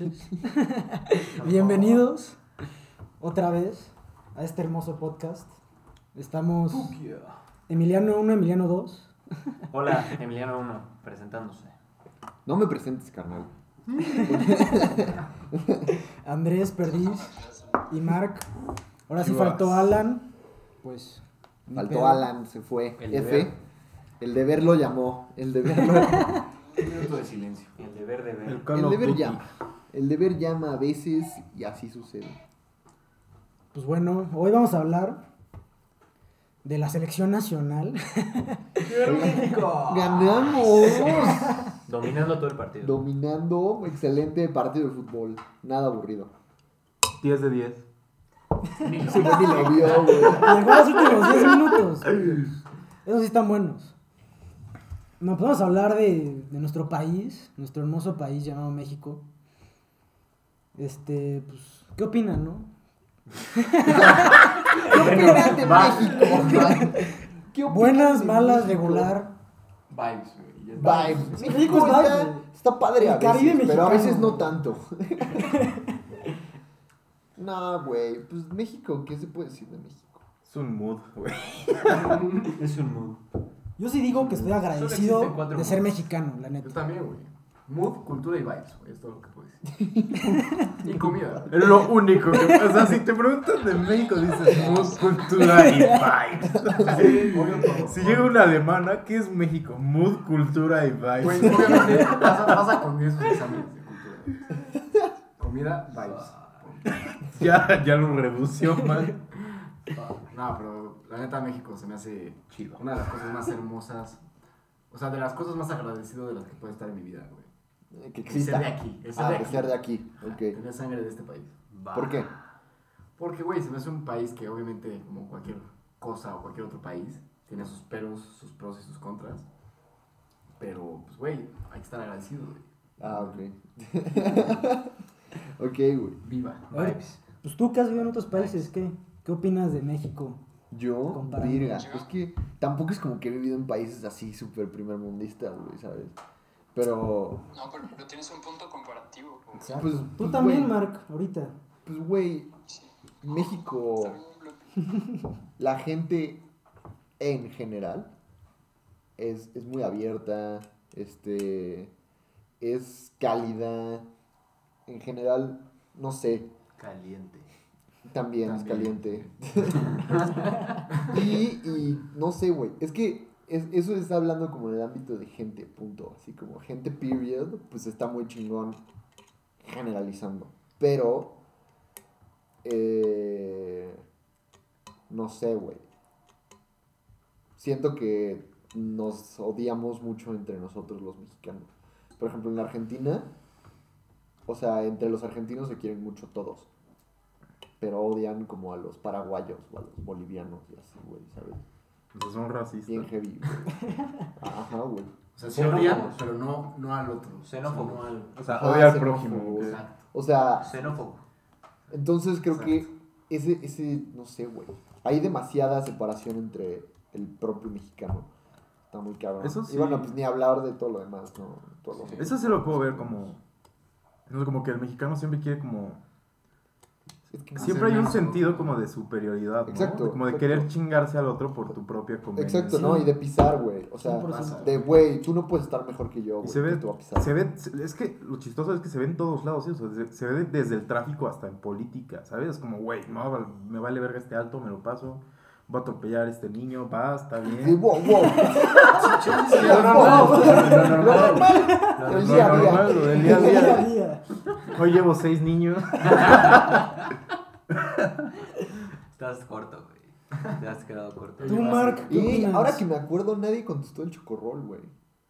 noches. Bienvenidos otra vez a este hermoso podcast. Estamos Emiliano 1, Emiliano 2. Hola, Emiliano 1, presentándose. No me presentes, carnal. Andrés Perdiz y Mark. Ahora sí faltó Alan. Pues. Faltó pedo. Alan, se fue. El F. deber. El deber lo llamó. El deber lo... Un minuto de silencio. El deber de ver. El El deber llama. El deber llama a veces y así sucede. Pues bueno, hoy vamos a hablar de la selección nacional. ¡Ganamos! Dominando todo el partido. Dominando. Excelente partido de fútbol. Nada aburrido. 10 de 10. Ese güey ni lo vio, güey. Los últimos 10 minutos. Esos sí están buenos. No, pues vamos a hablar de, de nuestro país, nuestro hermoso país llamado México. Este, pues, ¿qué opinan, no? ¿Qué opinas de Va. México? ¿Qué opinas Buenas, de malas, México? regular. Vibes, güey. Vibes. México México es está, está padre a veces, pero a veces no tanto. no, güey. Pues México, ¿qué se puede decir de México? Es un mood, güey. Es un mood. Yo sí digo que estoy agradecido de ser mexicano, la Yo neta. también, güey. Mood, cultura y vibes, güey. Es todo lo que puedo decir. y comida. Es lo único que. O sea, si te preguntan de México, dices mood, cultura y vibes. Sí. Si llega una alemana, ¿qué es México? Mood, cultura y vibes. obviamente pasa, pasa con esos exámenes de cultura. Comida, vibes. Ya, ya lo redució, man. No, pero la neta México se me hace Chido. una de las cosas más hermosas. O sea, de las cosas más agradecido de las que puede estar en mi vida, güey. Que exista. ser de aquí. Ser Ah, de de aquí. ser de aquí. Ok. Tener sangre de este país. ¿Por qué? Porque, güey, se me hace un país que obviamente, como cualquier cosa o cualquier otro país, tiene sus peros, sus pros y sus contras. Pero, pues, güey, hay que estar agradecido, güey. Ah, ok. ok, güey. Viva. Vibes. Pues tú que has vivido en otros países, ¿qué, qué opinas de México? Yo, Comparando. virga, es que tampoco es como que he vivido en países así súper primermundistas, güey, ¿sabes? Pero, No, pero, pero tienes un punto comparativo. como- pues, Tú pues, también, güey, Mark, ahorita. Pues, güey, Sí. México, la gente en general es, es muy abierta, este, es cálida, en general, no sé, Caliente. También, es También. caliente. y, y no sé, güey. Es que es- eso está hablando como en el ámbito de gente, punto. Así como gente period, pues está muy chingón generalizando. Pero, eh, no sé, güey. Siento que nos odiamos mucho entre nosotros los mexicanos. Por ejemplo, en la Argentina, o sea, entre los argentinos se quieren mucho todos pero odian como a los paraguayos o a los bolivianos y así, güey, ¿sabes? O sea, son racistas. Bien heavy, güey. Ajá, güey. O sea, se odian, pero no, no al otro. Xenófobo. No al... O sea, odia al prójimo. güey. Exacto. O sea, Xenófobo. entonces creo que ese, ese, no sé, güey. Hay demasiada separación entre el propio mexicano. Está muy cabrón. Eso Y sí. bueno, pues ni hablar de todo lo demás, ¿no? Todo lo. Eso sí lo puedo ver como. como que el mexicano siempre quiere como. Es que- Siempre hay un sentido como de superioridad, ¿no? Exacto, como de exacto. querer chingarse al otro por tu propia conveniencia. Exacto, ¿no? Y de pisar, güey. O sea, 100%. de, güey, tú no puedes estar mejor que yo, Y güey. se ve, voy a pisar. se ve, es que lo chistoso es que se ve en todos lados, ¿sí? O sea, se, se ve desde el tráfico hasta en política, ¿sabes? Es como, güey, no, me vale verga este alto, me lo paso, voy a atropellar a este niño, va, está Sí, bien. wow, wow. Lo normal, lo Lo normal, lo El día a día. normal, lo del día a Día. Hoy llevo seis niños. Estás corto, güey. Te has quedado corto. Tú, Mark, ¿qué Y opinas? ahora que me acuerdo, nadie contestó el chocorrol, güey.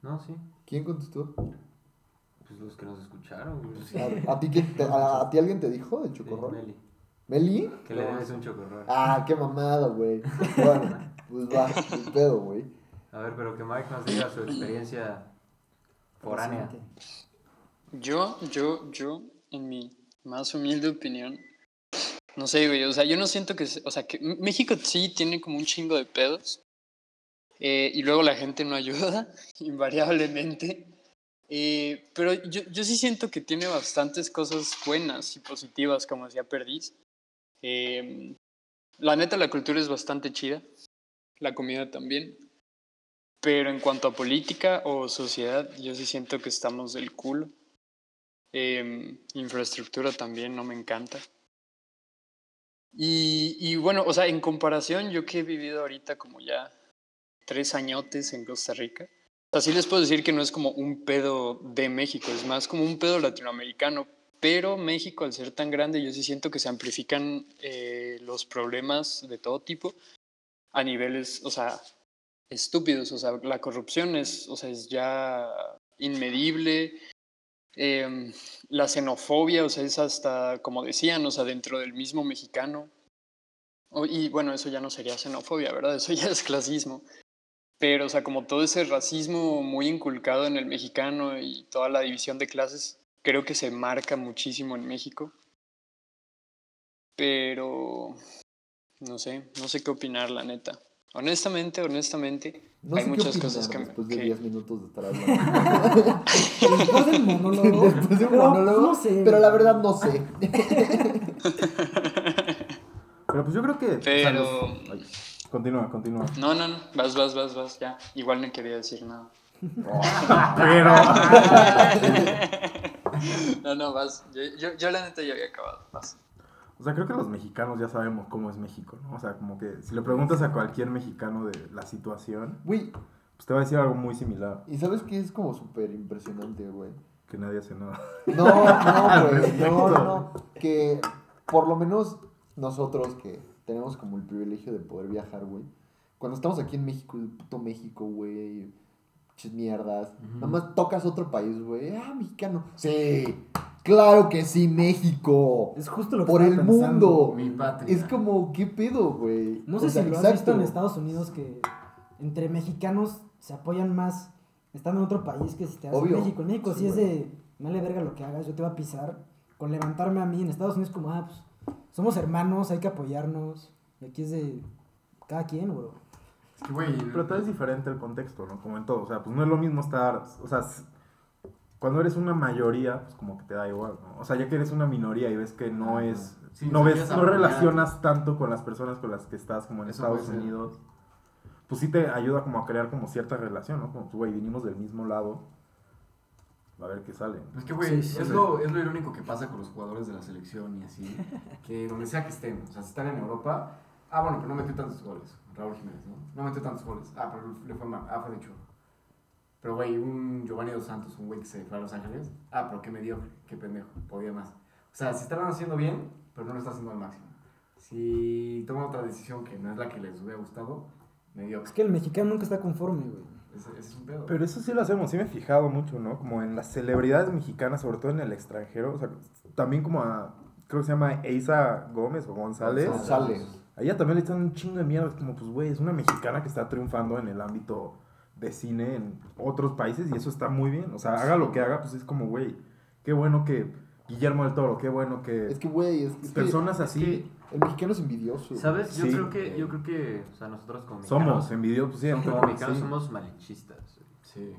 No, sí. ¿Quién contestó? Pues los que nos escucharon, güey. ¿A, a ti, alguien te dijo del Sí, chocorrol? Meli. Que le debes un chocorrol. Ah, qué mamada, güey. Bueno, pues va, el pedo, güey. A ver, pero que Mike nos diga su experiencia foránea. Yo, yo, yo, en mi más humilde opinión, no sé, güey, o sea, yo no siento que, o sea, que México sí tiene como un chingo de pedos, eh, y luego la gente no ayuda, invariablemente, Eh, pero yo, yo sí siento que tiene bastantes cosas buenas y positivas, como decía Perdiz. Eh, la neta, la cultura es bastante chida, la comida también. Pero en cuanto a política o sociedad, yo sí siento que estamos del culo. Eh, infraestructura también no me encanta. Y, y bueno, o sea, en comparación, yo que he vivido ahorita como ya tres añotes en Costa Rica, así les puedo decir que no es como un pedo de México, es más como un pedo latinoamericano. Pero México, al ser tan grande, yo sí siento que se amplifican eh, los problemas de todo tipo a niveles, o sea, estúpidos. O sea, la corrupción es, o sea, es ya inmedible. Em, la xenofobia, o sea, es hasta, como decían, o sea, dentro del mismo mexicano. O- y bueno, eso ya no sería xenofobia, ¿verdad? Eso ya es clasismo. Pero, o sea, como todo ese racismo muy inculcado en el mexicano y toda la división de clases, creo que se marca muchísimo en México. Pero, no sé, no sé qué opinar, la neta. Honestamente, honestamente, No hay muchas opinar cosas que... me- después de que- 10 minutos de estar hablando. Después del monólogo. Después de un pero, monólogo, No sé. pero la verdad no sé. Pero pues yo creo que... o sea, Pero- los- continúa, continúa. No, no, no, vas, vas, vas, vas, ya. Igual no quería decir nada. Pero... No, no, vas. Yo, yo, yo la neta ya había acabado. Vas. O sea, creo que los mexicanos ya sabemos cómo es México, ¿no? O sea, como que si le preguntas a cualquier mexicano de la situación, Güey, pues te va a decir algo muy similar, ¿y sabes qué es como súper impresionante, güey? que nadie hace nada. No, no, güey, no, no, no. Que por lo menos nosotros que tenemos como el privilegio de poder viajar, güey. Cuando estamos aquí en México, el puto México, güey. Mierdas. Nada más tocas otro país, güey. Ah, mexicano. Sí, claro que sí, México. Es justo lo que Por el pensando, mundo. Mi patria. Es como, ¿qué pedo, güey? No O sé sea, si lo has exacto. visto en Estados Unidos que entre mexicanos se apoyan más estando en otro país que si te Obvio. en México. En México sí, Sí, es de, me vale verga lo que hagas, yo te voy a pisar. Con levantarme a mí en Estados Unidos como, ah, pues somos hermanos, hay que apoyarnos. Y aquí es de cada quien, güey. Es que, güey. Pero tal vez diferente el contexto, ¿no? Como en todo, o sea, pues no es lo mismo estar, o sea, cuando eres una mayoría, pues como que te da igual, ¿no? O sea, ya que eres una minoría y ves que no Ajá. es, Sí, no ves, no apoyar. relacionas tanto con las personas con las que estás como en Eso Estados. Unidos, pues sí te ayuda como a crear como cierta relación, ¿no? Como, pues, güey, vinimos del mismo lado, a ver qué sale. Es que, güey, Sí, sí, es, sí. lo, es lo irónico que pasa con los jugadores de la selección y así. que donde sea que estén, o sea, si están en Europa. Ah, bueno, pero no metió tantos goles. Raúl Jiménez, ¿no? No metió tantos goles. Ah, pero le fue mal. Ah, fue de hecho. Pero, güey, un Giovanni Dos Santos, un güey que se fue a Los Ángeles. Ah, pero qué mediocre, qué pendejo, podía más. O sea, si están haciendo bien, pero no lo está haciendo al máximo. Si toma otra decisión que no es la que les hubiera gustado, Es mediocre. que el mexicano nunca está conforme, güey. Ese, ese es un pedo. Pero eso sí lo hacemos, sí me he fijado mucho, ¿no? Como en las celebridades mexicanas, sobre todo en el extranjero, o sea, también como a, creo que se llama Eiza Gómez o González. González. A ella también le echan un chingo de mierda, es como, pues, güey, es una mexicana que está triunfando en el ámbito de cine en otros países y eso está muy bien. O sea, haga lo que haga, pues es como, güey, qué bueno que Guillermo del Toro, qué bueno que Es que, güey, es, es que personas así el mexicano es envidioso. ¿Sabes? Yo Sí. creo que, yo creo que, o sea, nosotros como mexicanos, somos envidiosos, pues, sí, como mexicanos sí. somos malinchistas. Sí.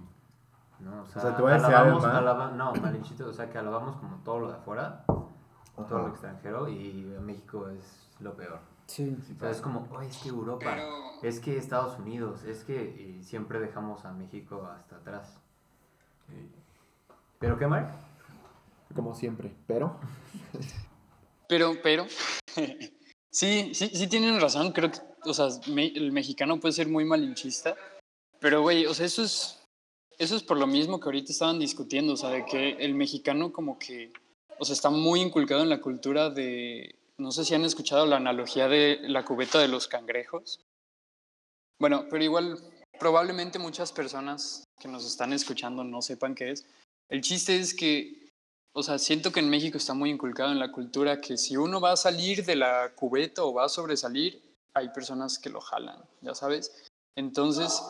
¿no? O sea, sea, te voy a alabamos, mal. alaba- no, malinchistas, o sea, que alabamos como todo lo de afuera, todo lo extranjero y México es lo peor. Sí. O sea, es como, oh, es que Europa, Pero, es que Estados Unidos, es que y siempre dejamos a México hasta atrás. ¿Pero qué, Mark? Como siempre. Pero, pero, pero. sí, sí, sí tienen razón. Creo que, o sea, me- el mexicano puede ser muy malinchista. Pero, güey, o sea, eso es. Eso es por lo mismo que ahorita estaban discutiendo, o sea, de que el mexicano como que, o sea, está muy inculcado en la cultura de, no sé si han escuchado la analogía de la cubeta de los cangrejos. Bueno, pero igual, probablemente muchas personas que nos están escuchando no sepan qué es. El chiste es que, o sea, siento que en México está muy inculcado en la cultura que si uno va a salir de la cubeta o va a sobresalir, hay personas que lo jalan, ya sabes. Entonces,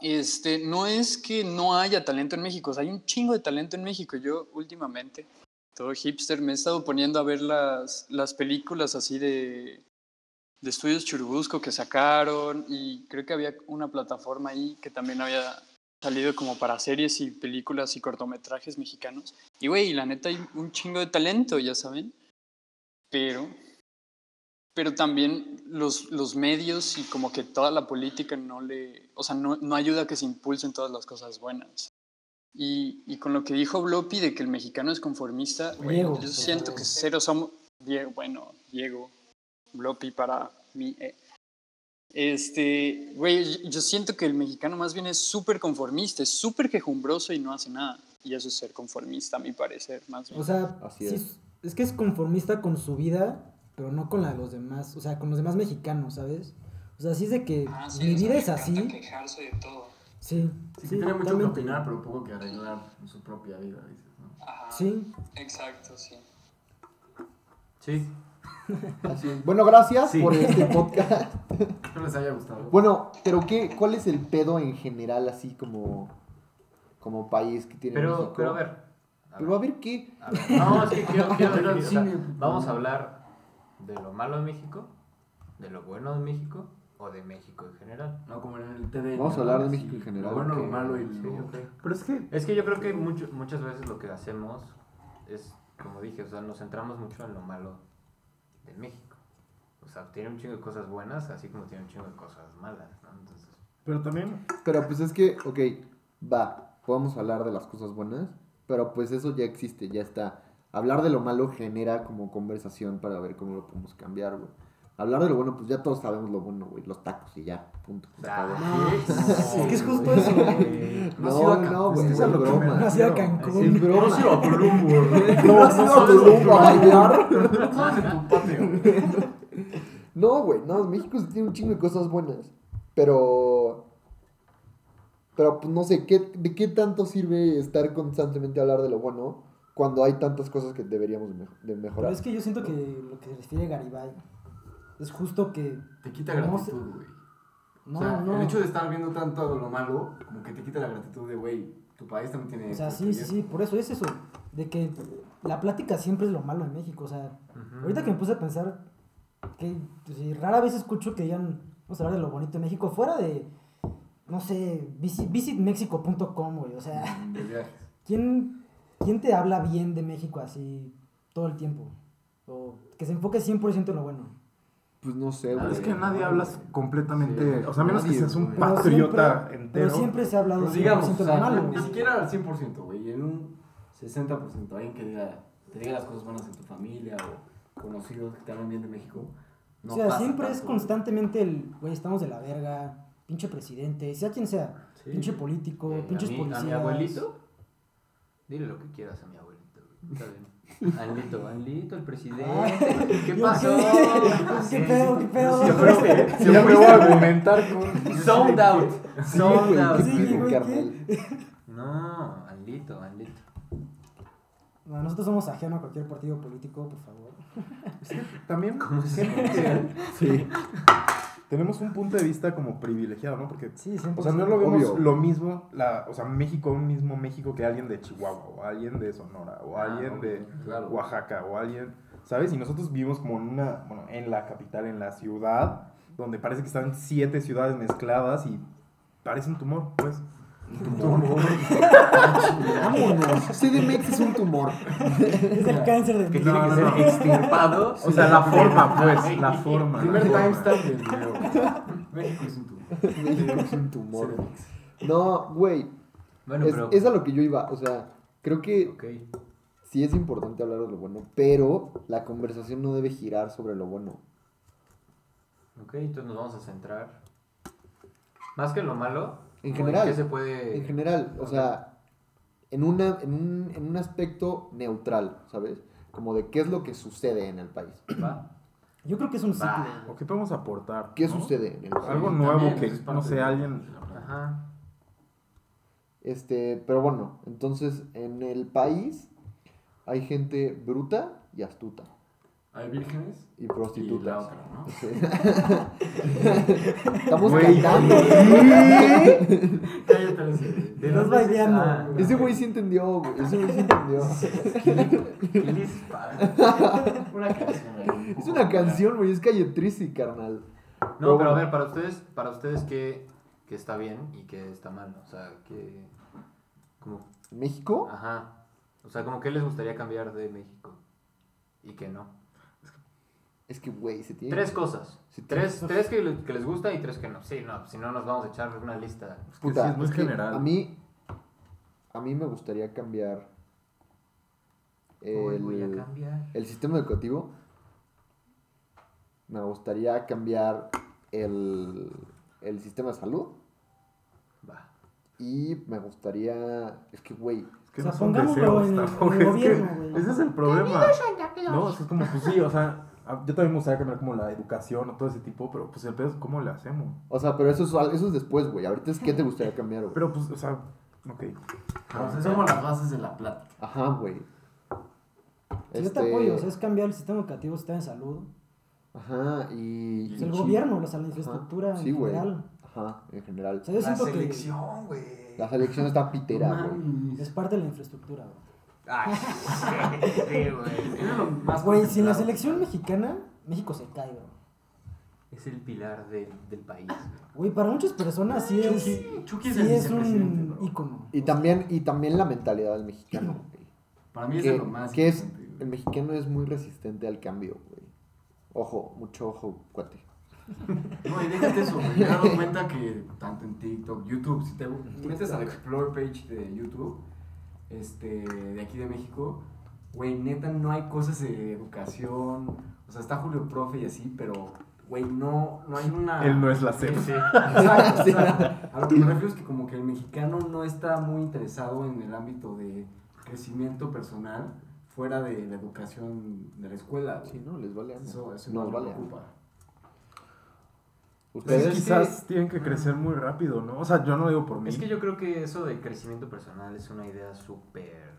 este, no es que no haya talento en México, o hay un chingo de talento en México. Yo últimamente, todo hipster, me he estado poniendo a ver las, las películas así de, de estudios Churubusco que sacaron y creo que había una plataforma ahí que también había salido como para series y películas y cortometrajes mexicanos. Y güey, la neta hay un chingo de talento, ya saben. Pero, pero también los, los medios y como que toda la política no le, o sea, no, no ayuda a que se impulsen todas las cosas buenas. Y, y con lo que dijo Blopi de que el mexicano es conformista, Diego, yo siento que cero somos, Diego, bueno, Diego, Blopi para mí. eh. Este, güey, yo- siento que el mexicano más bien es súper conformista, es súper quejumbroso y no hace nada. Y eso es ser conformista, a mi parecer, más bien. O sea, Así sí es. que es conformista con su vida, pero no con la de los demás. O sea, con los demás mexicanos, ¿sabes? O sea, sí es de que Ah, sí, mi o sea, vida es así. quejarse de todo. Sí, Sí, sí, que tiene mucho que opinar, pero poco que arreglar en su propia vida, dices, ¿no? Ajá. Sí, Exacto, sí. Sí. Así es. Bueno, gracias Sí. por este podcast. Espero les haya gustado. Bueno, pero qué, ¿cuál es el pedo en general así como, como país que tiene Pero, México? pero a ver. a Pero a ver qué. A ver, No, es que quiero, quiero Pero definir, o sea, cine. vamos a hablar de lo malo de México, de lo bueno de México o de México en general. No, como en el TDN. Vamos a hablar de Sí, México en general, Lo bueno, lo malo y Sí, lo... ok. Pero es que Es que yo creo que mucho- muchas veces lo que hacemos es, como dije, o sea, nos centramos mucho en lo malo de México. O sea, tiene un chingo de cosas buenas, así como tiene un chingo de cosas malas, ¿no? Entonces, pero también Pero pues es que, ok, va, podemos hablar de las cosas buenas, pero pues eso ya existe, ya está. Hablar de lo malo genera como conversación para ver cómo lo podemos cambiar, güey. Hablar de lo bueno, pues ya todos sabemos lo bueno, güey, los tacos y ya, punto. acabó. Ah, es que es justo eso, güey. No a No, Cancún, no, güey, es a broma. No has ido a Es Cancún. broma. No has ido a Tulum, güey. No, has ido a Tulum a bailar. ¿Sabes en tu patio? No, güey, no, México sí tiene un chingo de cosas buenas. Pero. Pero, pues no sé, ¿qué, ¿de qué tanto sirve estar constantemente a hablar de lo bueno cuando hay tantas cosas que deberíamos de, mej- de Pero mejorar? es que yo siento que lo que se refiere Garibay es justo que. Te quita gratitud, güey. No, o sea, no. el hecho de estar viendo tanto lo malo, como que te quita la gratitud de, güey, tu país también tiene... O sea, sí, sí, por eso es eso. De que la plática siempre es lo malo en México. O sea, ahorita que me puse a pensar que pues, rara vez escucho que digan, vamos a hablar de lo bonito de México, fuera de, no sé, visi- visitmexico.com, güey. O sea, viajes. ¿quién, ¿quién te habla bien de México así todo el tiempo? O que se enfoque 100% en lo bueno. Pues no sé, güey. es que nadie hablas completamente, Sí, o sea, a menos que seas un patriota siempre- entero. Pero siempre se ha hablado Pero 100% digamos, o de sea, lo malo. ni siquiera al 100%, güey, en un 60%, alguien que diga, te diga las cosas buenas de tu familia o conocidos que te hablan bien de México. No o sea, pasa siempre es tanto, constantemente el, güey, estamos de la verga, pinche presidente, sea quien sea, Sí. pinche político, Eh, pinches a, policías. a mi abuelito, dile lo que quieras a mi abuelito. güey, Está bien. Anlito, Anlito, el presidente. ¿Qué Yo pasó? ¿Qué pedo, qué pedo? Yo me voy a argumentar con... sold out. Güey, out. qué. No, Anlito, Anlito. No, nosotros somos ajeno a cualquier partido político, por favor. También ¿Cómo se Sí. Tenemos un punto de vista como privilegiado, ¿no? Porque, Sí, 100%. o sea, no lo vemos Obvio. lo mismo, la, o sea, México, un mismo México que alguien de Chihuahua, o alguien de Sonora, o Ah, alguien de Claro. Oaxaca, o alguien, ¿sabes? Y nosotros vivimos como en una, bueno, en la capital, en la ciudad, donde parece que están siete ciudades mezcladas y parece un tumor, pues. Vámonos. CDMX es un tumor. Es el cáncer de Que tiene que ser extirpado. O sea, la forma, pues, la forma. Primer timestamp del video. México es un tubo. México es un tumor. No, güey. Bueno, es, pero. es a lo que yo iba. O sea, creo que Ok. sí es importante hablar de lo bueno, pero la conversación no debe girar sobre lo bueno. Ok, entonces nos vamos a centrar. Más que en lo malo. En ¿cómo general. qué se puede.? En general, o sea, en, una, en, un, en un aspecto neutral, ¿sabes? Como de qué es lo que sucede en el país. Va. Yo creo que es un ciclo. ¿O qué podemos aportar? ¿Qué no? sucede en el país? Algo nuevo también, que, no sé, alguien... Ajá. Este, pero bueno, entonces en el país hay gente bruta y astuta Hay vírgenes y y la prostitutas. otra, ¿no? Sí. Estamos Güey. cantando. Cállate, Alexis. ¿De Estás baileando. esa- Ese güey sí entendió, güey. Ese güey sí entendió. ¿Qué les pasa? Una canción ahí. Es una canción, güey. Es calle triste, carnal. No, pero a bueno. ver, para ustedes, para ustedes ¿qué, que está bien y que está mal? O sea, que... Como, ¿México? ajá. O sea, como que les gustaría cambiar de México y que no. Es que, güey, se tiene. Tres cosas. Sí, Tres, tres que, le- que les gusta y tres que no. Sí, no, si no nos vamos a echar una lista. Es que Puta, sí, es muy que general. A mí, a mí me gustaría cambiar Hoy voy a el, cambiar. el sistema educativo. Me gustaría cambiar el, el sistema de salud. Va. Y me gustaría. Es que, güey. Es que O sea, no son pongámoslo deseos en el- tampoco, en el es que gobierno, güey. Ese es el problema. No, o sea, es como, pues sí, o sea, yo también me gustaría cambiar como la educación o todo ese tipo, pero pues el pedo es cómo le hacemos. O sea, pero eso es, eso es después, güey. Ahorita es qué te gustaría cambiar, güey. Pero pues, o sea, ok. O sea, somos las bases de la plática. Ajá, güey. Sí, yo te apoyo, o sea, es cambiar el sistema educativo, sistema de salud. Ajá, y. O sea, el gobierno, o sea, la infraestructura Sí, en general. Ajá, en general. O sea, yo La siento selección, güey. La selección está pitera, güey. es parte de la infraestructura, güey. Ay, sí, güey. Lo más Güey, sin la selección mexicana, México se cae, güey. Es el pilar del, del país. güey. Güey, para muchas personas sí es, Chucky- Chucky es sí el es vicepresidente, un bro. ícono. Y también, y también la mentalidad del mexicano, güey. Para mí es de Que, lo más que es, importante, güey. el mexicano es muy resistente al cambio, güey. Ojo, mucho ojo, cuate. No, y déjate eso, güey. Me he dado cuenta que tanto en TikTok, YouTube, si te metes al Explore page de YouTube, este, de aquí de México, güey, neta no hay cosas de educación. O sea, está Julio Profe y así, pero, güey, no, no hay una. Él no es la SEP. Sí. Exacto, o sea, a lo que me refiero es que como que el mexicano no está muy interesado en el ámbito de crecimiento personal fuera de la educación de la escuela. güey. Sí, no, les vale. ano. Eso, eso Nos vale. preocupa. Ustedes, quizás tienen que crecer muy rápido, ¿no? O sea, yo no digo por mí. Es que yo creo que eso de crecimiento personal es una idea súper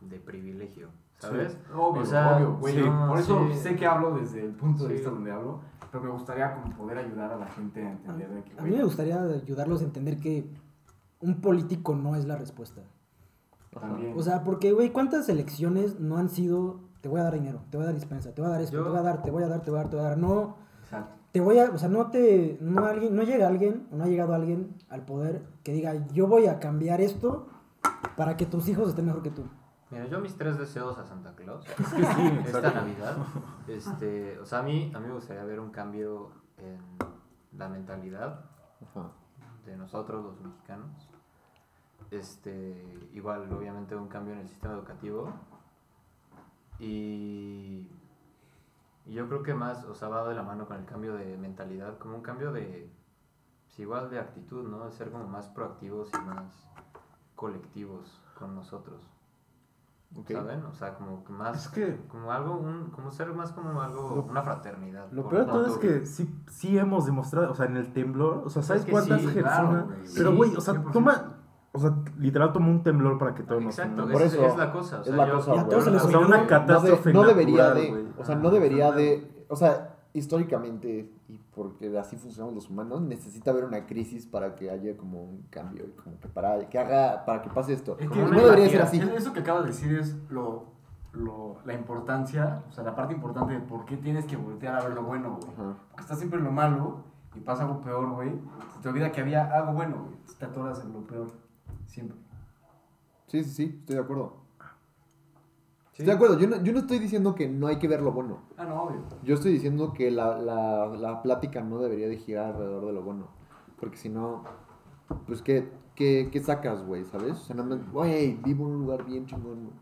de privilegio, ¿sabes? Obvio, O sea, obvio, güey. sí, Por eso sí. sé que hablo desde el punto de Sí. vista donde hablo, pero me gustaría como poder ayudar a la gente a entender de que, A mí me gustaría ayudarlos a entender que un político no es la respuesta. también. O sea, porque, güey, ¿cuántas elecciones no han sido, te voy a dar dinero, te voy a dar dispensa, te voy a dar esto, Yo- te voy a dar, te voy a dar, te voy a dar, te voy a dar? No, Exacto. Te voy a, o sea, no te, no, alguien, no llega alguien, o no ha llegado alguien al poder que diga, yo voy a cambiar esto para que tus hijos estén mejor que tú. Mira, yo mis tres deseos a Santa Claus Es que sí, esta. Navidad, este, o sea, a mí, a mí me gustaría ver un cambio en la mentalidad Ajá. de nosotros los mexicanos. Este, igual, obviamente, un cambio en el sistema educativo. Y, y yo creo que más, o sea, va de la mano con el cambio de mentalidad, como un cambio de, pues, igual de actitud, ¿no? De ser como más proactivos y más colectivos con nosotros. ¿saben? O sea, como que más, Es que- como algo, un, como ser más como algo, Lo- una fraternidad. Lo peor de todo es que sí, sí hemos demostrado, o sea, en el temblor, o sea, ¿sabes Es que cuántas sí, personas? claro, güey. Pero, Sí, güey, o sea, 100%. toma, o sea, literal tomó un temblor para que todos nos Exacto. Por es, eso, es la cosa. O es sea, la yo- cosa, Y a güey. todos se les O sea, una No, de- catástrofe no debería natural, de, güey. o sea, no debería de, o sea, históricamente y porque así funcionan los humanos, necesita haber una crisis para que haya como un cambio y como que para que haga para que pase esto. Es que no debería ser así. Eso que acabas de decir es lo, lo, la importancia, o sea, la parte importante de por qué tienes que voltear a ver lo bueno, güey. Porque estás siempre en lo malo y pasa algo peor, güey. Se te olvida que había algo bueno, güey. Te atoras en lo peor. Siempre. Sí, sí, sí, estoy de acuerdo. Sí. Estoy de acuerdo. Yo no, yo no estoy diciendo que no hay que ver lo bueno. Ah, no, obvio. Yo estoy diciendo que la, la, la plática no debería de girar alrededor de lo bueno. Porque si no, pues, ¿qué, qué, qué sacas, güey? ¿Sabes? O sea, nada más, güey, vivo en un lugar bien chingón. güey.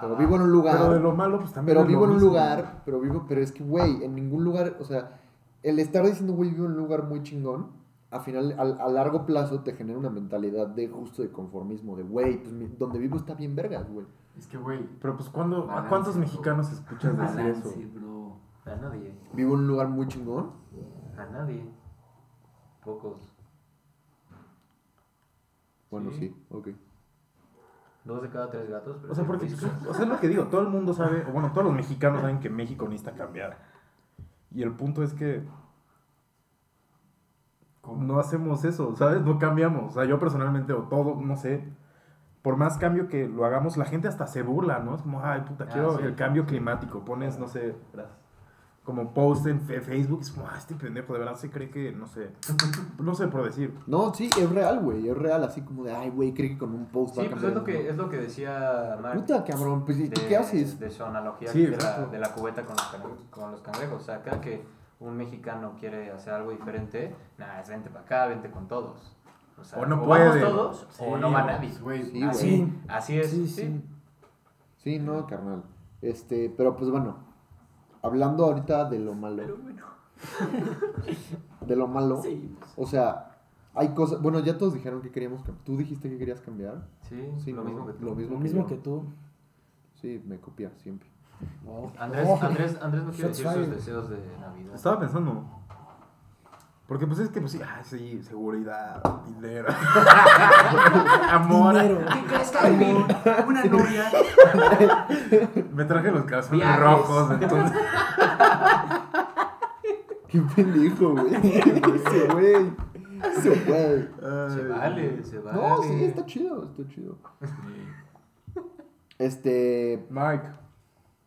Pero Ah, vivo en un lugar... Pero de lo malo, pues también. Pero vivo en un mismo. lugar, pero vivo, pero es que, güey, en ningún lugar, o sea, el estar diciendo, güey, vivo en un lugar muy chingón, al final, al- a largo plazo te genera una mentalidad de justo de conformismo, de, güey, pues mi- donde vivo está bien vergas, güey. Es que, güey. Pero pues, ¿cuándo, ¿a cuántos bro. mexicanos escuchas decir eso? Bro. A nadie. Vivo en un lugar muy chingón. A nadie. Pocos. Bueno, sí, Sí. ok. Dos de cada tres gatos. O sea, porque, o sea, es lo que digo, todo el mundo sabe, o bueno, todos los mexicanos saben que México necesita cambiar. Y el punto es que ¿Cómo? no hacemos eso, ¿sabes? No cambiamos. O sea, yo personalmente, o todo, no sé, por más cambio que lo hagamos, la gente hasta se burla, ¿no? Es como, ay, puta, Ah, quiero sí. el cambio climático. Pones, no sé, gracias. como post en Facebook. Es como, ah, este pendejo, de verdad se cree que, no sé, no sé por decir. No, sí, es real, güey. Es real, así como de, ay, güey, cree que con un post va Sí, a pues cambiar es lo que, mundo". es lo que decía Mark. Puta, cabrón, pues, ¿y tú de- qué haces? De su analogía Sí, de, la, exacto. de la cubeta con los, cangrejos, con los cangrejos. O sea, cada que un mexicano quiere hacer algo diferente, nada, es vente para acá, vente con todos. O, sea, O no vamos puede. todos o no va o- nadie. Sí, así, Sí. así es. Sí, sí. sí. Sí, no, carnal. Este, pero pues bueno, hablando ahorita de lo malo. De lo malo. Sí, pues. O sea, hay cosas. Bueno, ya todos dijeron que queríamos cambiar. ¿Tú dijiste que querías cambiar? Sí, Sí, lo mismo que tú. Lo mismo Lo que mismo que tú. Sí, me copia siempre. Andrés, Oh. Andrés, Andrés no quiere decir sus deseos de Navidad. Estaba pensando. Porque pues es que, pues sí, ah, sí, seguridad, dinero, amor. Dinero. ¿Qué crees, Carmen? Una novia. Me traje los calzones Viajes. rojos, entonces. Qué pendejo, güey. Ese güey. Ese güey. Se vale, se vale. No, sí, está chido, está chido. Este. Mike.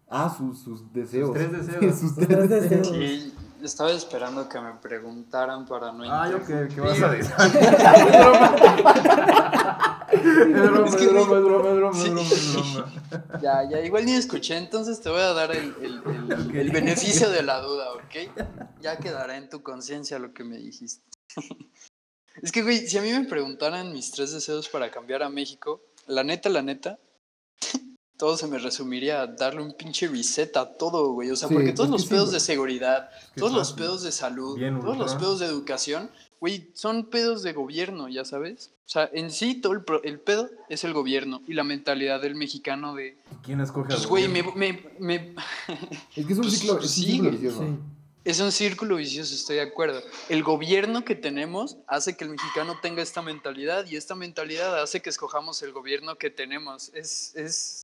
Ah, sus, sus deseos. tres deseos. Sí, sus Sus tres tres deseos. deseos. Sí, estaba esperando que me preguntaran para no Ay, ok, interrumpir. ¿qué vas a decir? Es broma. Es broma, Es es que, broma, es broma, es broma, sí. es broma, es broma. Ya, ya, igual ni escuché, entonces te voy a dar el, el- el- el beneficio de la duda, ¿ok? Ya quedará en tu conciencia lo que me dijiste. Es que, güey, si a mí me preguntaran mis tres deseos para cambiar a México, la neta, la neta, todo se me resumiría a darle un pinche reset a todo, güey. O sea, Sí, porque todos los pedos de seguridad, todos los pedos de salud, Bien, todos los pedos de educación, güey, son pedos de gobierno, ya sabes. O sea, en sí todo el, pro- el pedo es el gobierno y la mentalidad del mexicano de, ¿Quién escoge pues, güey, me, gobierno? me, me- Es que es un Pues, ciclo, es sí, ciclo vicioso. Sí. es un círculo vicioso, estoy de acuerdo. El gobierno que tenemos hace que el mexicano tenga esta mentalidad y esta mentalidad hace que escojamos el gobierno que tenemos. Es, es,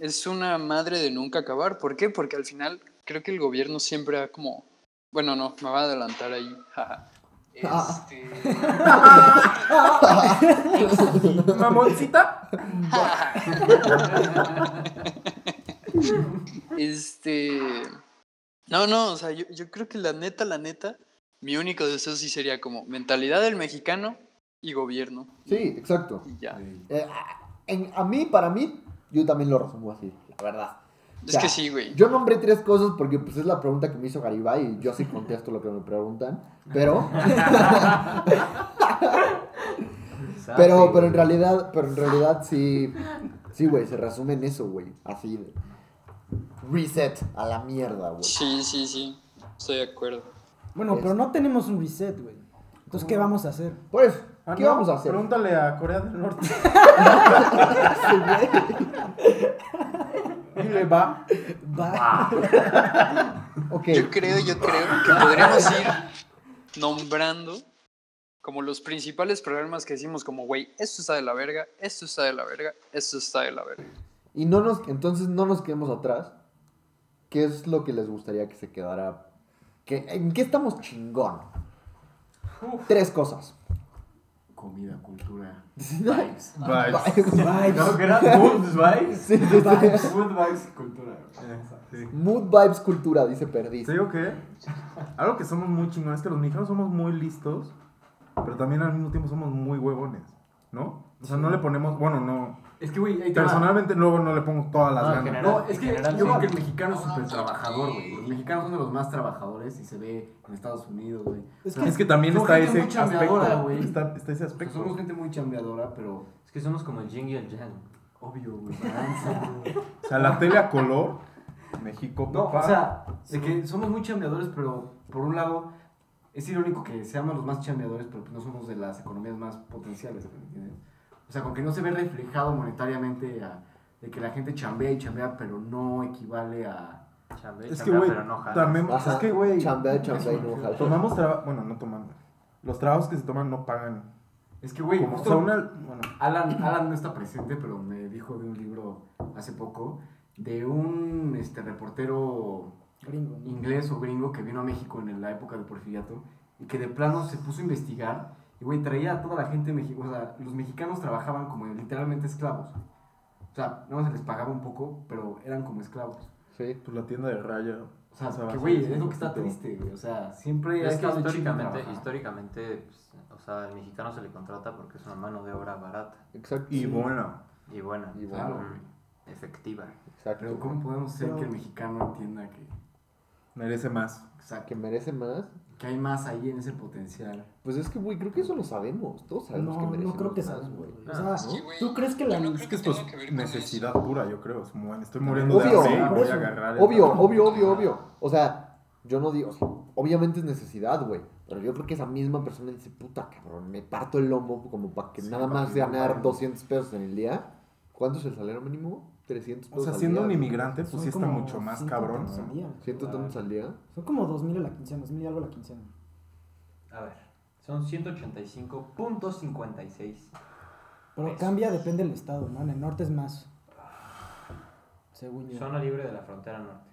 es una madre de nunca acabar. ¿Por qué? Porque al final creo que el gobierno siempre ha como... Bueno, no, me va a adelantar ahí. jaja. Este... Mamoncita. Este. No, no, o sea, yo, yo creo que la neta, la neta, mi único deseo sí sería como mentalidad del mexicano y gobierno. Sí, exacto. Y ya. Eh, en- a mí, para mí, yo también lo resumo así, la verdad. O Es que sí, güey. Yo nombré tres cosas porque pues es la pregunta que me hizo Garibay y yo sí contesto lo que me preguntan, pero pero pero en realidad, pero en realidad sí sí, güey, se resume en eso, güey, así de reset a la mierda, güey. Sí, sí, sí. Estoy de acuerdo. Bueno, pero no tenemos un reset, güey. Entonces, ¿qué vamos a hacer? Pues, Ah, ¿qué no, vamos a hacer? Pregúntale a Corea del Norte. Dile, va. Va. Yo creo, yo creo que podríamos ir nombrando como los principales problemas que decimos como, güey, esto está de la verga, esto está de la verga, esto está de la verga. Y no nos entonces no nos quedemos atrás. ¿Qué es lo que les gustaría que se quedara? ¿Qué- ¿En qué estamos chingón? Tres cosas. Comida, cultura, Vibes. Vibes. Vibes. No, que era Mood Vibes. Sí, sí, sí. Mood Vibes, cultura. Sí. Mood vibes cultura, dice Perdiz. Te digo que algo que somos muy chingones es que los mexicanos somos muy listos, pero también al mismo tiempo somos muy huevones, ¿no? O sea, no le ponemos, bueno, no. Es que, güey. Personalmente luego no le pongo todas las No, ganas. general. No, es que general, yo creo que el mexicano es súper trabajador, güey. Los mexicanos son de los más trabajadores y se ve en Estados Unidos, güey. Es O sea, Es que también está gente ese aspecto. güey. Está, está ese aspecto. somos gente muy chambeadora, pero Es que somos como el yin y el yang. obvio, güey. O sea, la tele a color, México, No, papá. o sea, de que somos muy chambeadores, pero por un lado es irónico que seamos los más chambeadores, pero pues no somos de las economías más potenciales, ¿me entiendes? O sea, con que no se ve reflejado monetariamente a, de que la gente chambea y chambea, pero no equivale a... Chambe, es que, chambea, güey, pero no también, Ajá. es que, güey, Chambea, chambea y no jala. tomamos trabajo, bueno, no tomamos. Los trabajos que se toman no pagan. Es que, güey, o justo sea, una, bueno, Alan, Alan no está presente, pero me dijo de un libro hace poco de un este, reportero Gringo. inglés o gringo que vino a México en la época del porfiriato y que de plano se puso a investigar y, güey, traía a toda la gente mexicana. O sea, los mexicanos trabajaban como literalmente esclavos. O sea, no se les pagaba un poco, pero eran como esclavos. Sí. Pues la tienda de raya. O sea, que güey, es lo que está triste, güey. O sea, siempre ha Es que históricamente, históricamente pues, o sea, al mexicano se le contrata porque es una mano de obra barata Exacto. Y sí. bueno. y buena, Y. Claro, güey. efectiva. Exacto. Pero ¿cómo podemos hacer Pero- que el mexicano entienda que, Merece más. exacto, Que merece más. Que hay más ahí en ese potencial? Pues es que, güey, creo que eso lo sabemos. Todos sabemos No, que no merecemos creo que sabemos, güey. Ah, O sea, sí, güey. ¿tú crees que la... No Es que esto que es que necesidad pura, yo creo. Estoy muriendo Obvio, de hambre voy a agarrar. el Obvio, trabajo. obvio, obvio, obvio. O sea, yo no digo, o sea, obviamente es necesidad, güey. Pero yo creo que esa misma persona dice, puta cabrón, me parto el lomo como para que Sí, nada más que no ganar paguen. 200 pesos en el día. ¿Cuánto es el salario mínimo? 300 pesos O sea, al siendo día, un inmigrante, pues sí está mucho más cabrón, tantos al ¿no? día. ¿Ciento tantos al día? Son como 2.000 a la quincena, 2.000 y algo a la quincena. A ver, son 185.56. Pero Pesos. cambia, depende del estado, ¿no? En el norte es más. Según yo. Zona libre de la frontera norte.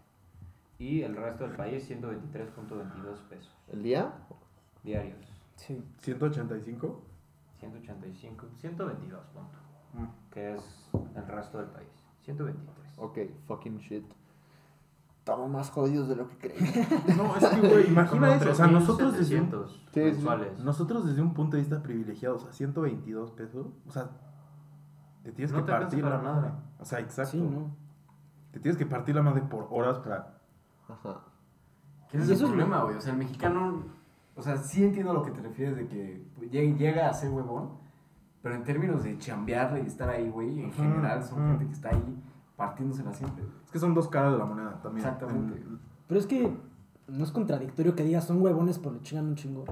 Y el resto del país 123.22 pesos ¿El día? diarios. Sí. 185. 185, 122 punto, Mm. que es el resto del país. 123. Ok, fucking shit. Estamos más jodidos de lo que creemos. No, es que, güey, imagina eso. O sea, nosotros desde, un, 3.700 Sí, nosotros desde un punto de vista privilegiado, o sea, 122 pesos. O sea, te tienes No que te partir la madre. O sea, exacto. Sí, ¿no? Te tienes que partir la madre por horas para. Ajá. ¿Qué es Y el eso es problema, güey? O sea, el mexicano, o sea, sí entiendo a lo que te refieres de que llega a ser huevón, pero en términos de chambearle y estar ahí, güey, en general son gente que está ahí partiéndosela siempre. Es que son dos caras de la moneda también. Exactamente. En- Pero es que no es contradictorio que digas son huevones pero le chingan un chingo.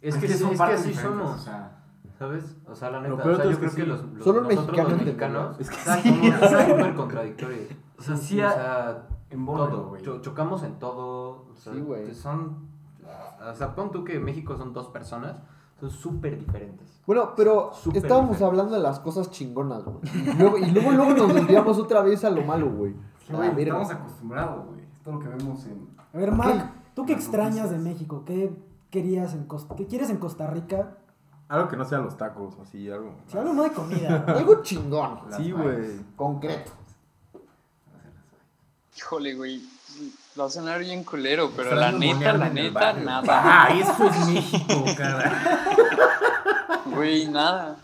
Es que, sí, es que así somos, O sea, ¿sabes? O sea, la Lo neta, o sea, yo es creo que que sí. los, los- Solo nosotros los mexicanos Es que sí. somos súper contradictorios. o sea, sí, o sea, en bola, todo. güey. Cho- chocamos en todo. O sea, Sí, güey. Son. O sea, pon tú que en México son dos personas. Son súper diferentes. Bueno, pero Súper estábamos hablando de las cosas chingonas, güey. Y luego, y luego, luego nos desviamos otra vez a lo malo, güey. Sí, Ah, estamos acostumbrados, güey. Es todo lo que vemos en... A ver, Mark, ¿tú qué Las extrañas de. México? ¿Qué querías en Costa ¿Qué quieres en Costa Rica? Algo que no sea los tacos, así, algo. Si hablo no de comida. Algo chingón, Sí, güey. concreto. Híjole, güey. Va a sonar bien culero, pero la neta, la neta, nada. Ah, eso es México, cara. Güey, nada.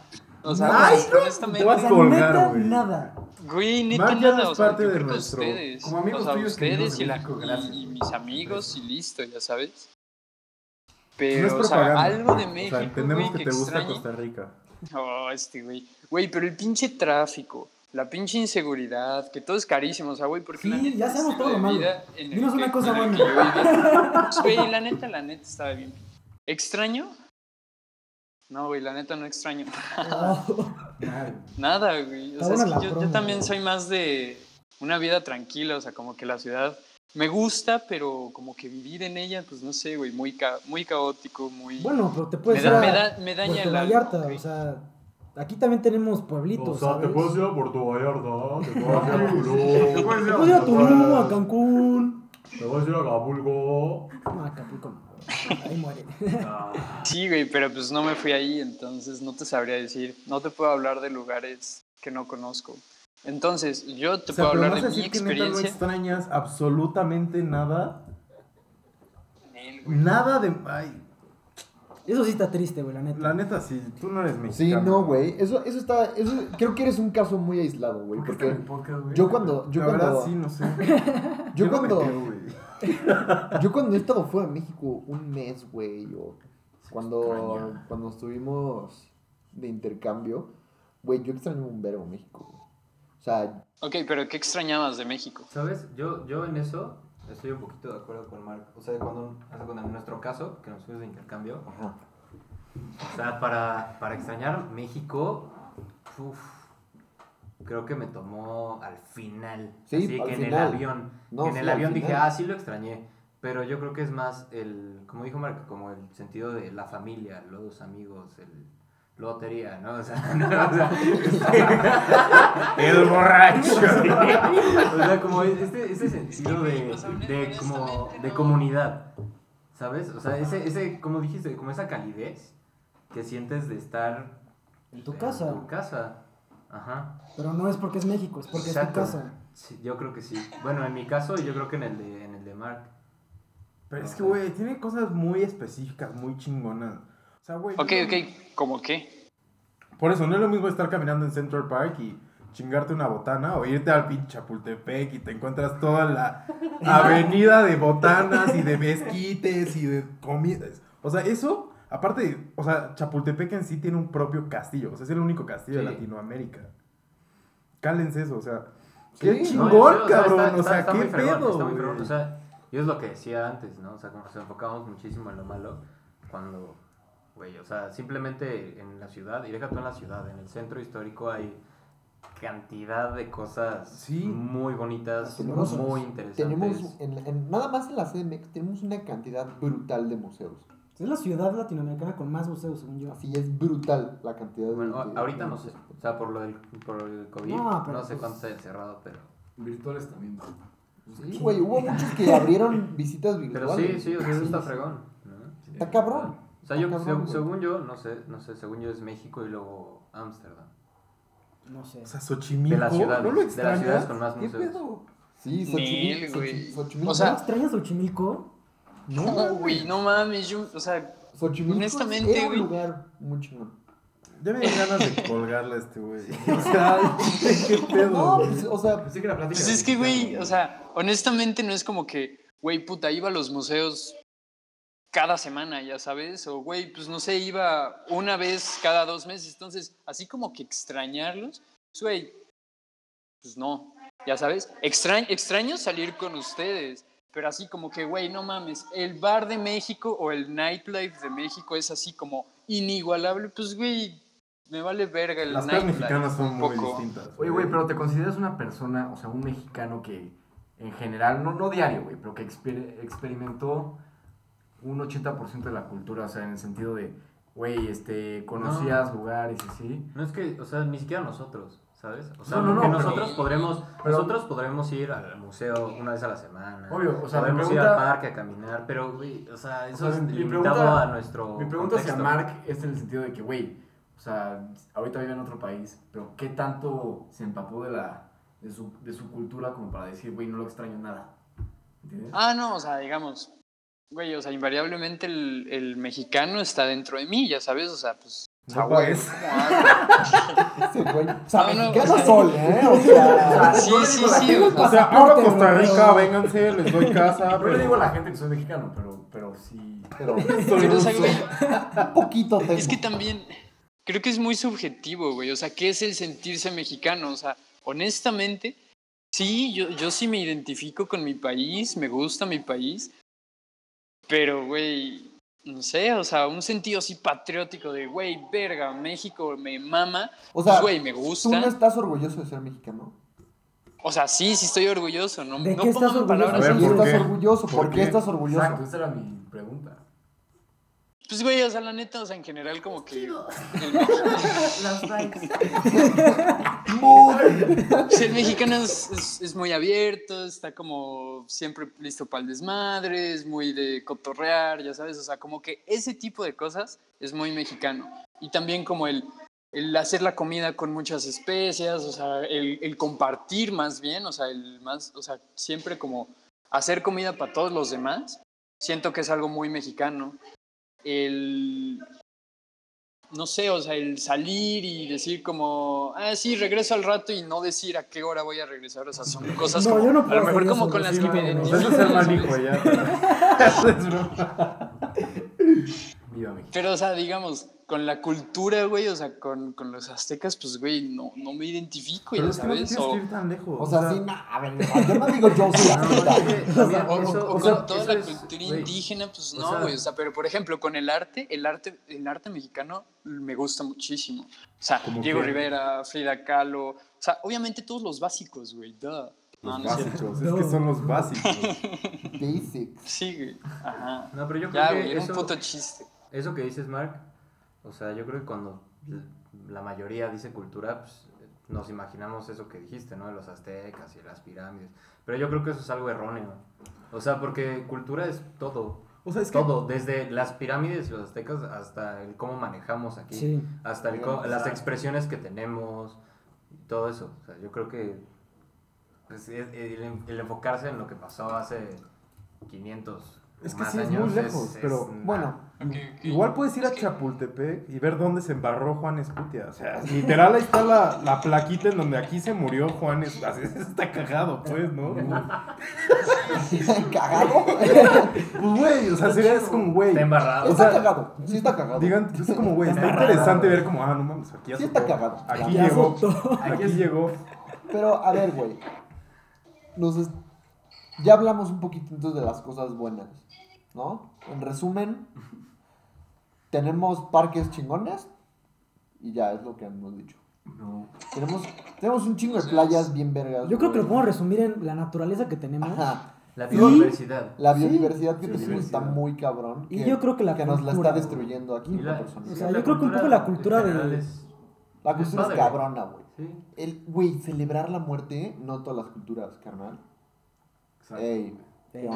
O sea, Ay, pues, no, honestamente, te vas O sea, colgar, neta, güey. nada. güey, neta, no nada. es O sea, parte de que nuestro- ustedes. como amigos o sea, tuyos ustedes de y, la- y- y mis amigos y listo, ya sabes. No Pero, es o sea, algo de O México, sea, entendemos güey, que te gusta extrañe. Costa Rica. Oh, este güey. Güey, pero el pinche tráfico, la pinche inseguridad, que todo es carísimo, o sea, güey, porque la Sí, neta ya sabemos todo malo. Dinos una cosa buena. Güey, la neta, la neta estaba bien. ¿Extraño? No, güey, la neta no extraño. Nada, güey. O sea, es que yo, también soy más de una vida tranquila, o sea, como que la ciudad me gusta, pero como que vivir en ella, pues no sé, güey, muy, ca- muy caótico, muy... bueno, pero te puedes Me ir da- a me da- me daña el Vallarta, o sea, aquí también tenemos pueblitos, ¿sabes? ir a Puerto Vallarta, te puedes ir a Te Tulum, puedes ir a Tulum, a Cancún. te puedes ir a Acapulco. No, Acapulco no. Ahí muere. Sí, güey, pero pues no me fui ahí, entonces no te sabría decir. No te puedo hablar de lugares que no conozco. Entonces, yo te O sea, puedo hablar de mi neta no experiencia. extrañas absolutamente nada. él. Nada de. Ay, Eso sí está triste, güey, la neta. la neta, sí, tú no eres Sí, mexicano. no, güey. Eso, eso está. Eso, creo que eres un caso muy aislado, güey. ¿Por Porque podcast, güey? yo cuando. Yo la cuando. verdad, sí, no sé. Yo no me cuando. Yo cuando he estado fuera de México un mes, güey, o cuando, extraña. cuando estuvimos de intercambio, güey, yo extraño un verbo México. güey. O sea, Ok, pero ¿qué extrañabas de México? ¿Sabes? Yo, yo en eso estoy un poquito de acuerdo con Mark. O sea, cuando, cuando en nuestro caso, que nos fuimos de intercambio, ajá. o sea, para, para extrañar México, uf, creo que me tomó al final. Sí, Así al que en final. el avión. No, en el avión dije, ah, sí lo extrañé. Pero yo creo que es más el, como dijo Mark, como el sentido de la familia, los amigos, el lotería, ¿no? O sea, no, o sea, El borracho. o sea, como este, ese sentido de, de, como, de comunidad, ¿sabes? O sea, ese, ese, como dijiste, como esa calidez que sientes de estar En tu casa. En tu casa, ajá. Pero no es porque es México, es porque Exacto. es tu casa. Sí, yo creo que sí. Bueno, en mi caso, yo creo que en el de, en el de Mark. Pero es que, güey, tiene cosas muy específicas, muy chingonas. O sea, güey. Ok, no- ok, ¿cómo qué? Por eso, no es lo mismo estar caminando en Central Park y chingarte una botana o irte al pinche Chapultepec y te encuentras toda la avenida de botanas y de mezquites y de comidas. O sea, eso, aparte, de- o sea, Chapultepec en sí tiene un propio castillo. O sea, es el único castillo de. Latinoamérica. Cálense eso, o sea. ¡Qué Sí, chingón, No, cabrón! está- o está- sea, está qué muy fregón, pedo, está muy. O sea, yo es lo que decía antes, ¿no? O sea, como que nos enfocamos muchísimo en lo malo cuando, güey, o sea, simplemente en la ciudad, y deja tú en la ciudad, en el centro histórico hay cantidad de cosas Sí. muy bonitas, Tenemos- muy interesantes. Tenemos, en, en- nada más en la CDMX, tenemos una cantidad brutal de museos. Es la ciudad latinoamericana con más museos, según yo. Así es brutal la cantidad de. Bueno, de- ahorita de no sé, o sea, por lo del, por el COVID, No, no, pero sé pues- cuánto se haya cerrado, pero... Virtuales también. Sí, güey, hubo muchos que abrieron visitas Pero virtuales. sí, sí, o sea, eso Sí, está sí. fregón, ¿no? Está cabrón. O sea, yo, cabrón, seg- según yo, no sé, no sé, según yo es México y luego Ámsterdam. No sé. O sea, Xochimilco. De las ciudades, ¿No lo de las ciudades con más ¿Qué museos. pedo? Sí, Xochimilco. güey. Xochimilco. O sea- ¿No extrañas Xochimilco? No, güey, no mames, yo, o sea, Xochimilco honestamente, era un güey. lugar muy chingón. Ya me dan ganas de colgarle a este güey. O sea, qué pedo. No, pues, o sea, Pensé que era plática. pues es que, güey, o sea, honestamente no es como que, güey, puta, iba a los museos cada semana, ya sabes, o, güey, pues no sé, iba una vez cada dos meses, entonces, así como que extrañarlos, pues, güey, pues no, ya sabes, Extra- extraño salir con ustedes, pero así como que, güey, no mames, el bar de México o el nightlife de México es así como inigualable, pues, güey, me vale verga el Las nightlife. mexicanas son muy poco. distintas. Oye, güey, pero ¿te consideras una persona, o sea, un mexicano que en general, no, no diario, güey, pero que exper- experimentó un 80% de la cultura, o sea, en el sentido de, güey, este, conocías lugares y así? No es que, o sea, ni siquiera nosotros, ¿sabes? O sea, No, no, no, que pero- nosotros podremos, pero- nosotros podremos ir al museo una vez a la semana. Obvio, o sea, podemos ir pregunta- al parque a caminar, pero, güey, o sea, eso O sea, es mi limitado pregunta- a nuestro Mi pregunta hacia contexto. Mark es en el sentido de que, güey, o sea, ahorita vive en otro país, pero ¿qué tanto se empapó de la de su, de su cultura como para decir, güey, no lo extraño nada? ¿Entiendes? Ah, no, o sea, digamos, güey, o sea, invariablemente el, el mexicano está dentro de mí, ya sabes, o sea, pues. No ese güey. O sea, No, no, mexicano o sea- soy, ¿eh? O sea, Sí, sí, sí, o sea, O sea, pasaporte, hablo Costa Rica, pero- vénganse, les doy casa. Yo le pero- digo a la gente que soy mexicano, pero, pero sí. pero Pero, o sea, güey, un poquito tengo. es que también creo que es muy subjetivo, güey, o sea, ¿qué es el sentirse mexicano? O sea, honestamente, sí, yo, yo sí me identifico con mi país, me gusta mi país, pero, güey, no sé, o sea, un sentido así patriótico de, güey, verga, México me mama, O sea, güey, me ¿Tú gusta. no estás orgulloso de ser mexicano? O sea, sí, sí estoy orgulloso, no, ¿De no qué estás en palabras orgulloso? A ¿Por ver, qué ¿por estás orgulloso? ¿Por, ¿Por qué qué? estás orgulloso? Exacto, esa era mi pregunta. Pues, güey, o sea, la neta, o sea, en general, como que. Las bikes. pues, el mexicano es, es- es muy abierto, está como siempre listo para el desmadre, es muy de cotorrear, ya sabes, o sea, como que ese tipo de cosas es muy mexicano. Y también como el, el hacer la comida con muchas especias, o sea, el, el compartir más bien, o sea, el más, o sea, siempre como hacer comida para todos los demás, siento que es algo muy mexicano. El, no sé, o sea, el salir y decir como, ah, sí, regreso al rato y no decir a qué hora voy a regresar, o sea, son cosas No, como, yo no a lo mejor como con las que me identifico. Pero, o sea, digamos, con la cultura, güey, o sea, con, con los aztecas, pues, güey, no, no me identifico, Pero ya es que no sabes, o, que ir tan lejos. O sea, sí, no, a ver, yo no digo yo soy No, es también o- eso- o o con sea, toda eso la es, cultura güey, indígena, pues o no, sea- güey, o sea, pero por ejemplo, con el arte, el arte, el arte mexicano me gusta muchísimo. O sea, ¿Cómo Diego qué? Rivera, Frida Kahlo, o sea, obviamente todos los básicos, güey, duh. No, Los no es básicos, es que son los básicos. Basics. Sí, güey, ajá. No, pero yo creo Ya, que güey, era un eso, puto chiste. eso que dices, Mark, o sea, yo creo que cuando la mayoría dice cultura, pues nos imaginamos eso que dijiste, ¿no? De los aztecas y las pirámides. Pero yo creo que eso es algo erróneo. O sea, porque cultura es todo. O sea, es que Todo, desde las pirámides y los aztecas hasta el cómo manejamos aquí, Sí. hasta el las expresiones que tenemos, todo eso. O sea, yo creo que pues, el, el- el enfocarse en lo que pasó hace 500 Es que más sí es muy lejos, pero. Bueno. Igual puedes ir a Chapultepec y ver dónde se embarró Juan Escutia. O sea, literal ahí está la, la plaquita en donde aquí se murió Juan Escutia. Está cagado, pues, ¿no? cagado. Pues, güey, o sea, sería es como, güey. Está embarrado. Está sea, cagado. Sí está cagado. Digan, es como, güey, está interesante ver como, ah, no mames, aquí ya Sí está cagado. Aquí Ya llegó, aquí llegó. Pero, a ver, güey. Es- Ya hablamos un poquito entonces de las cosas buenas, ¿no? En resumen, tenemos parques chingones y ya es lo que hemos dicho. No. Tenemos, tenemos un chingo de playas bien vergas. Yo creo que lo podemos resumir en la naturaleza que tenemos. Ajá. La biodiversidad. La Sí. biodiversidad que Sí, tenemos está muy cabrón. Y yo creo que la que nos la cultura, está destruyendo aquí la-. O sea, yo creo que un poco cultura la cultura de- es- La cultura es padre. cabrona, güey. Sí. El, güey, celebrar la muerte, no todas las culturas, carnal.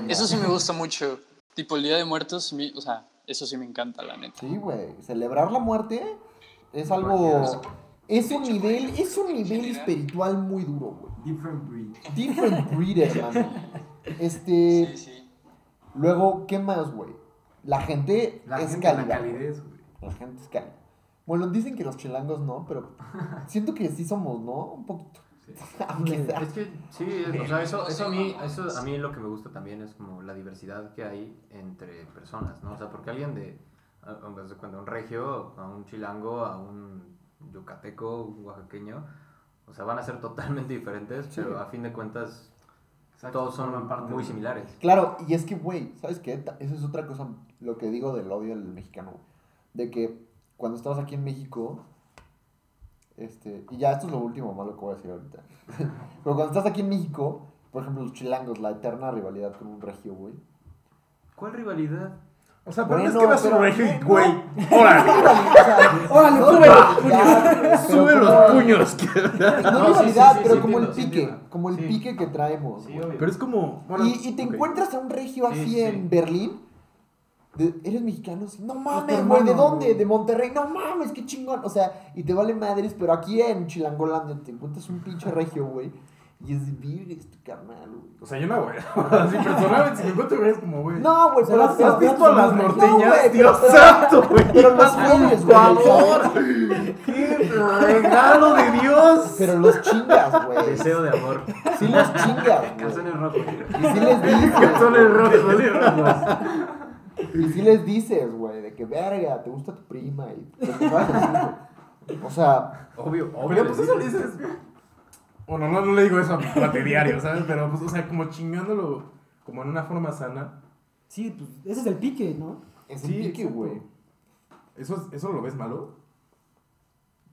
Eso sí me gusta mucho. Tipo, el Día de Muertos, mi- o sea, eso sí me encanta, la neta. Sí, güey. Celebrar la muerte es algo. Es un nivel, es un nivel espiritual muy duro, güey. Different breed. Different breed, hermano. Este. Sí, sí. Luego, ¿qué más, güey? La gente La es gente, cálida. la calidez, güey. La gente es cálida. Bueno, dicen que los chilangos no, pero siento que sí somos, ¿no? Un poquito. Sí. Aunque sea. Es que sí, es- o sea, eso, eso, a mí, eso a mí lo que me gusta también es como la diversidad que hay entre personas, ¿no? O sea, porque alguien de, a- cuando un regio, a un chilango, a un yucateco, un oaxaqueño, o sea, van a ser totalmente diferentes, Sí. pero a fin de cuentas Exacto, todos son parte muy de- similares. Claro, y es que, güey, ¿sabes qué? Esa es otra cosa, lo que digo del odio del mexicano. De que cuando estabas aquí en México, este, y ya esto es lo último malo que voy a decir ahorita. Pero cuando estás aquí en México, por ejemplo, los chilangos, la eterna rivalidad con un regio, güey. ¿Cuál rivalidad? O sea, pero no es Bueno, que vas un regio y, güey, órale, Órale, sube los pero sube los puños. No, rivalidad, pero como el pique, como el pique que traemos. Pero es como. bueno, y, y te encuentras a un regio así Sí, sí. en Berlín. De- eres mexicano, sí. No mames, tu güey, ¿de dónde? De Monterrey. No mames, qué chingón. O sea, y te vale madres, pero aquí en Chilangolandia te encuentras un pinche regio, güey. Y es virgen este carnal, güey. O sea, yo no, güey. Así personalmente, si me encuentro, güey, es como, güey. No, güey, pero. ¿Has visto a las No, norteñas? güey, Dios pero- santo, güey. Pero los tienes, güey. ¿sabes? ¡Qué regalo de Dios! Pero los chingas, güey. Deseo de amor. Sí los chingas. Calzones rojos. Y sí les dices. Calzones rojos, Y sí les dices, güey, de que verga, te gusta tu prima y así, güey. O sea, Obvio, obvio. Pero pues les eso dices. dices. Bueno, no, no le digo eso a Plate diario, ¿sabes? Pero pues, o sea, como chingándolo como en una forma sana. Sí, pues ese es el pique, ¿no? es Sí, un pique, güey. ¿Eso, ¿Eso lo ves malo?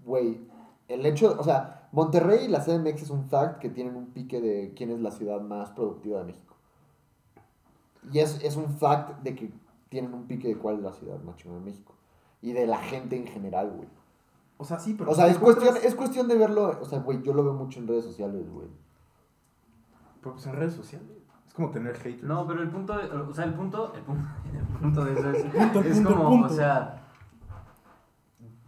Güey, el hecho, o sea, Monterrey y la CDMX es un fact que tienen un pique de quién es la ciudad más productiva de México. Y es, es un fact de que tienen un pique de cuál es la ciudad más chingona de México. Y de la gente en general, güey. O sea, sí, pero. O sea, es cuestión, es cuestión de verlo, o sea, güey, yo lo veo mucho en redes sociales, güey. Pero pues en redes sociales. Es como tener haters. No, pero el punto, de, o sea, el punto, el punto, el punto de eso es, punto, es punto, como, punto. o sea,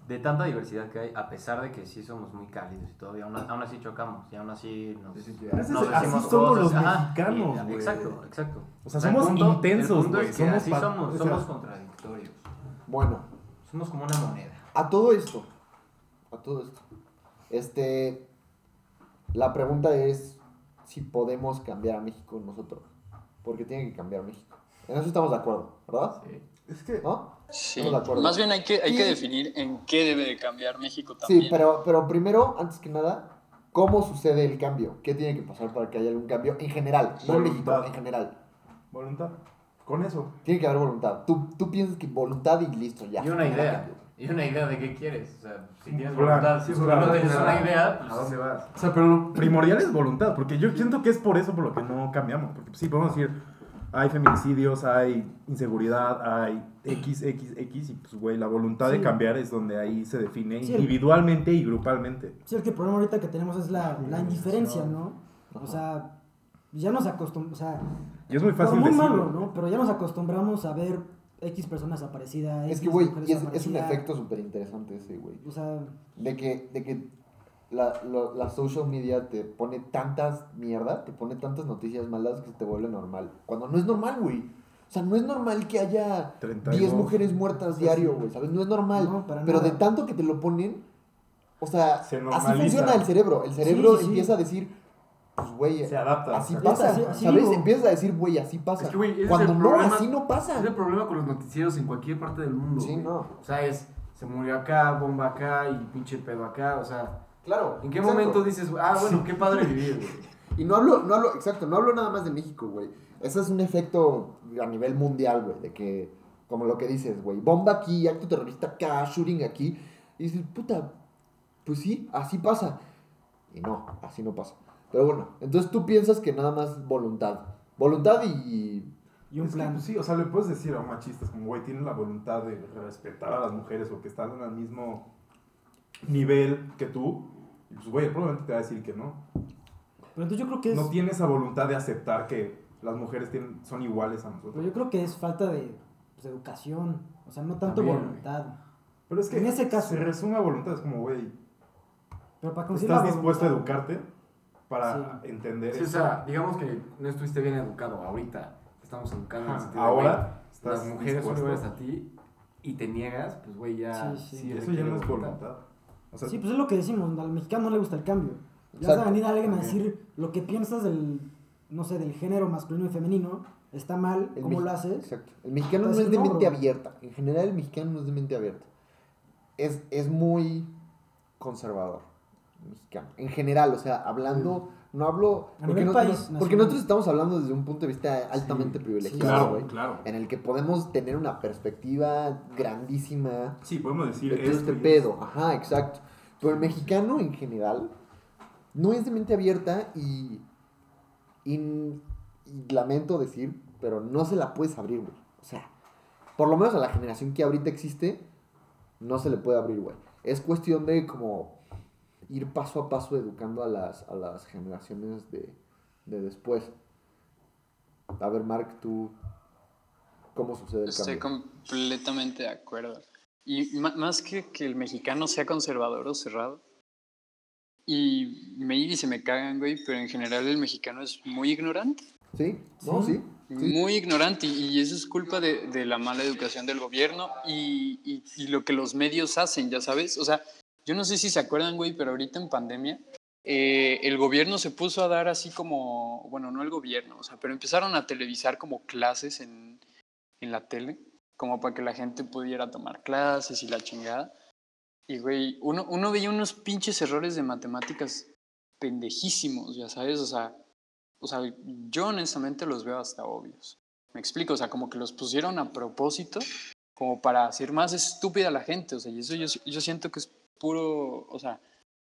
de tanta diversidad que hay, a pesar de que sí somos muy cálidos y y aún, aún así chocamos, y aún así nos, Sí, sí, nos así decimos somos cosas, los ajá, mexicanos, y-. Exacto, exacto. O sea, somos punto- intensos, güey. es que Somos así somos, o sea- somos contradictorios. Bueno, Somos como una moneda. a todo esto, a todo esto, este, la pregunta es si podemos cambiar a México nosotros, porque tiene que cambiar México. En eso estamos de acuerdo, ¿verdad? Sí. Es que. ¿No? Sí. Estamos de acuerdo. Más bien hay que, hay que Y- definir en qué debe de cambiar México también. Sí, pero, pero primero, antes que nada, ¿cómo sucede el cambio? ¿Qué tiene que pasar para que haya algún cambio en general? No en México, Voluntad. en general. Voluntad. Con eso. Tiene que haber voluntad. Tú, tú piensas que voluntad y listo, ya. Y una idea. Y una idea de qué quieres. O sea, si tienes voluntad, sí, si claro. no tienes una idea, ¿A pues, dónde vas? O sea, pero lo primordial es voluntad, porque yo siento que es por eso por lo que no cambiamos. Porque sí, podemos decir, hay feminicidios, hay inseguridad, hay X, X, X, y pues, güey, la voluntad de cambiar es donde ahí se define Sí. individualmente y grupalmente. Sí, el que el problema ahorita que tenemos es la, la indiferencia, ¿no? O sea, ya nos acostumbramos, o sea, Y es muy fácil muy decirlo. malo, ¿no? Pero ya nos acostumbramos a ver X personas aparecidas. Es X que, güey, es, es un efecto súper interesante ese, güey. O sea, De que, de que la, lo- la social media te pone tantas mierda, te pone tantas noticias malas que se te vuelve normal. Cuando no es normal, güey. O sea, no es normal que haya 32. 10 mujeres muertas diario, güey, ¿sabes? No es normal. No, para pero nada. de tanto que te lo ponen, o sea, Se así funciona el cerebro. El cerebro sí, sí. empieza a decir, pues, güey, Se adapta. así pasa, Así- así ¿sabes? Empiezas a decir, güey, así pasa. Es que, güey, ese es Cuando el no, problema- así no pasa. Es el problema con los noticieros en cualquier parte del mundo. Sí, güey. no. O sea, es, se murió acá, bomba acá y pinche pedo acá. O sea, Claro. ¿en qué exacto. momento dices, ah, bueno, qué padre vivir, güey? Y no hablo, no hablo, exacto, no hablo nada más de México, güey. Ese es un efecto a nivel mundial, güey, de que, como lo que dices, güey, bomba aquí, acto terrorista acá, shooting aquí. Y dices, puta, pues sí, así pasa. Y no, así no pasa. Pero bueno, entonces tú piensas que nada más voluntad. Voluntad y... Y un Es que, plan. pues, sí, o sea, le puedes decir a un machista, es como, güey, tienen la voluntad de respetar a las mujeres o que están al mismo nivel que tú. Y pues, güey, probablemente te va a decir que no. Pero entonces yo creo que es. No tiene esa voluntad de aceptar que las mujeres tienen, son iguales a Pero nosotros. yo creo que es falta de pues, educación. O sea, no tanto También, voluntad. Pero es que en ese caso- se resume a voluntad, es como, güey, Pero para conseguir ¿estás dispuesto a educarte para entender Sí, o eso? sea, digamos que no estuviste bien educado ahorita. Estamos educando en el sentido de, Ahora güey, estás las mujeres son iguales a ti y te niegas, pues güey, ya. Sí, sí. sí Eso ya no es voluntad. O sea, Sí, pues es lo que decimos. Al mexicano no le gusta el cambio. Ya a venir alguien a decir lo que piensas del, no sé, del género masculino y femenino. Está mal, El ¿cómo lo haces? Exacto. El mexicano no es de no, mente bro. abierta. En general, el mexicano no es de mente abierta. Es, es muy conservador. el Mexicano. En general, o sea, hablando. No hablo. A Porque, nivel no- país, no- nacional. porque nosotros estamos hablando desde un punto de vista altamente Sí, privilegiado, Claro, güey. claro. En el que podemos tener una perspectiva grandísima sí, podemos decir de todo esto este pedo. Ajá, exacto. Pero el mexicano en general no es de mente abierta y, y, y lamento decir, pero no se la puedes abrir, güey. O sea, por lo menos a la generación que ahorita existe, no se le puede abrir, güey. Es cuestión de como ir paso a paso educando a las, a las generaciones de, de después. A ver, Mark, tú, ¿cómo sucede el Estoy cambio? completamente de acuerdo. Y ma- más que que el mexicano sea conservador o cerrado, y maybe se me cagan, güey, pero en general el mexicano es muy ignorante. ¿Sí? ¿No? Sí. ¿Sí? Sí. Muy ignorante y, y eso es culpa de, de la mala educación del gobierno y, y- y lo que los medios hacen, ya sabes. O sea, yo no sé si se acuerdan, güey, pero ahorita en pandemia eh, el gobierno se puso a dar así como, bueno, no el gobierno, o sea, pero empezaron a televisar como clases en, en la tele, como para que la gente pudiera tomar clases y la chingada. Y, güey, uno, uno veía unos pinches errores de matemáticas pendejísimos, ya sabes, o sea, o sea, yo honestamente los veo hasta obvios. Me explico, o sea, como que los pusieron a propósito, como para hacer más estúpida a la gente, o sea, y eso yo, yo siento que es puro, o sea,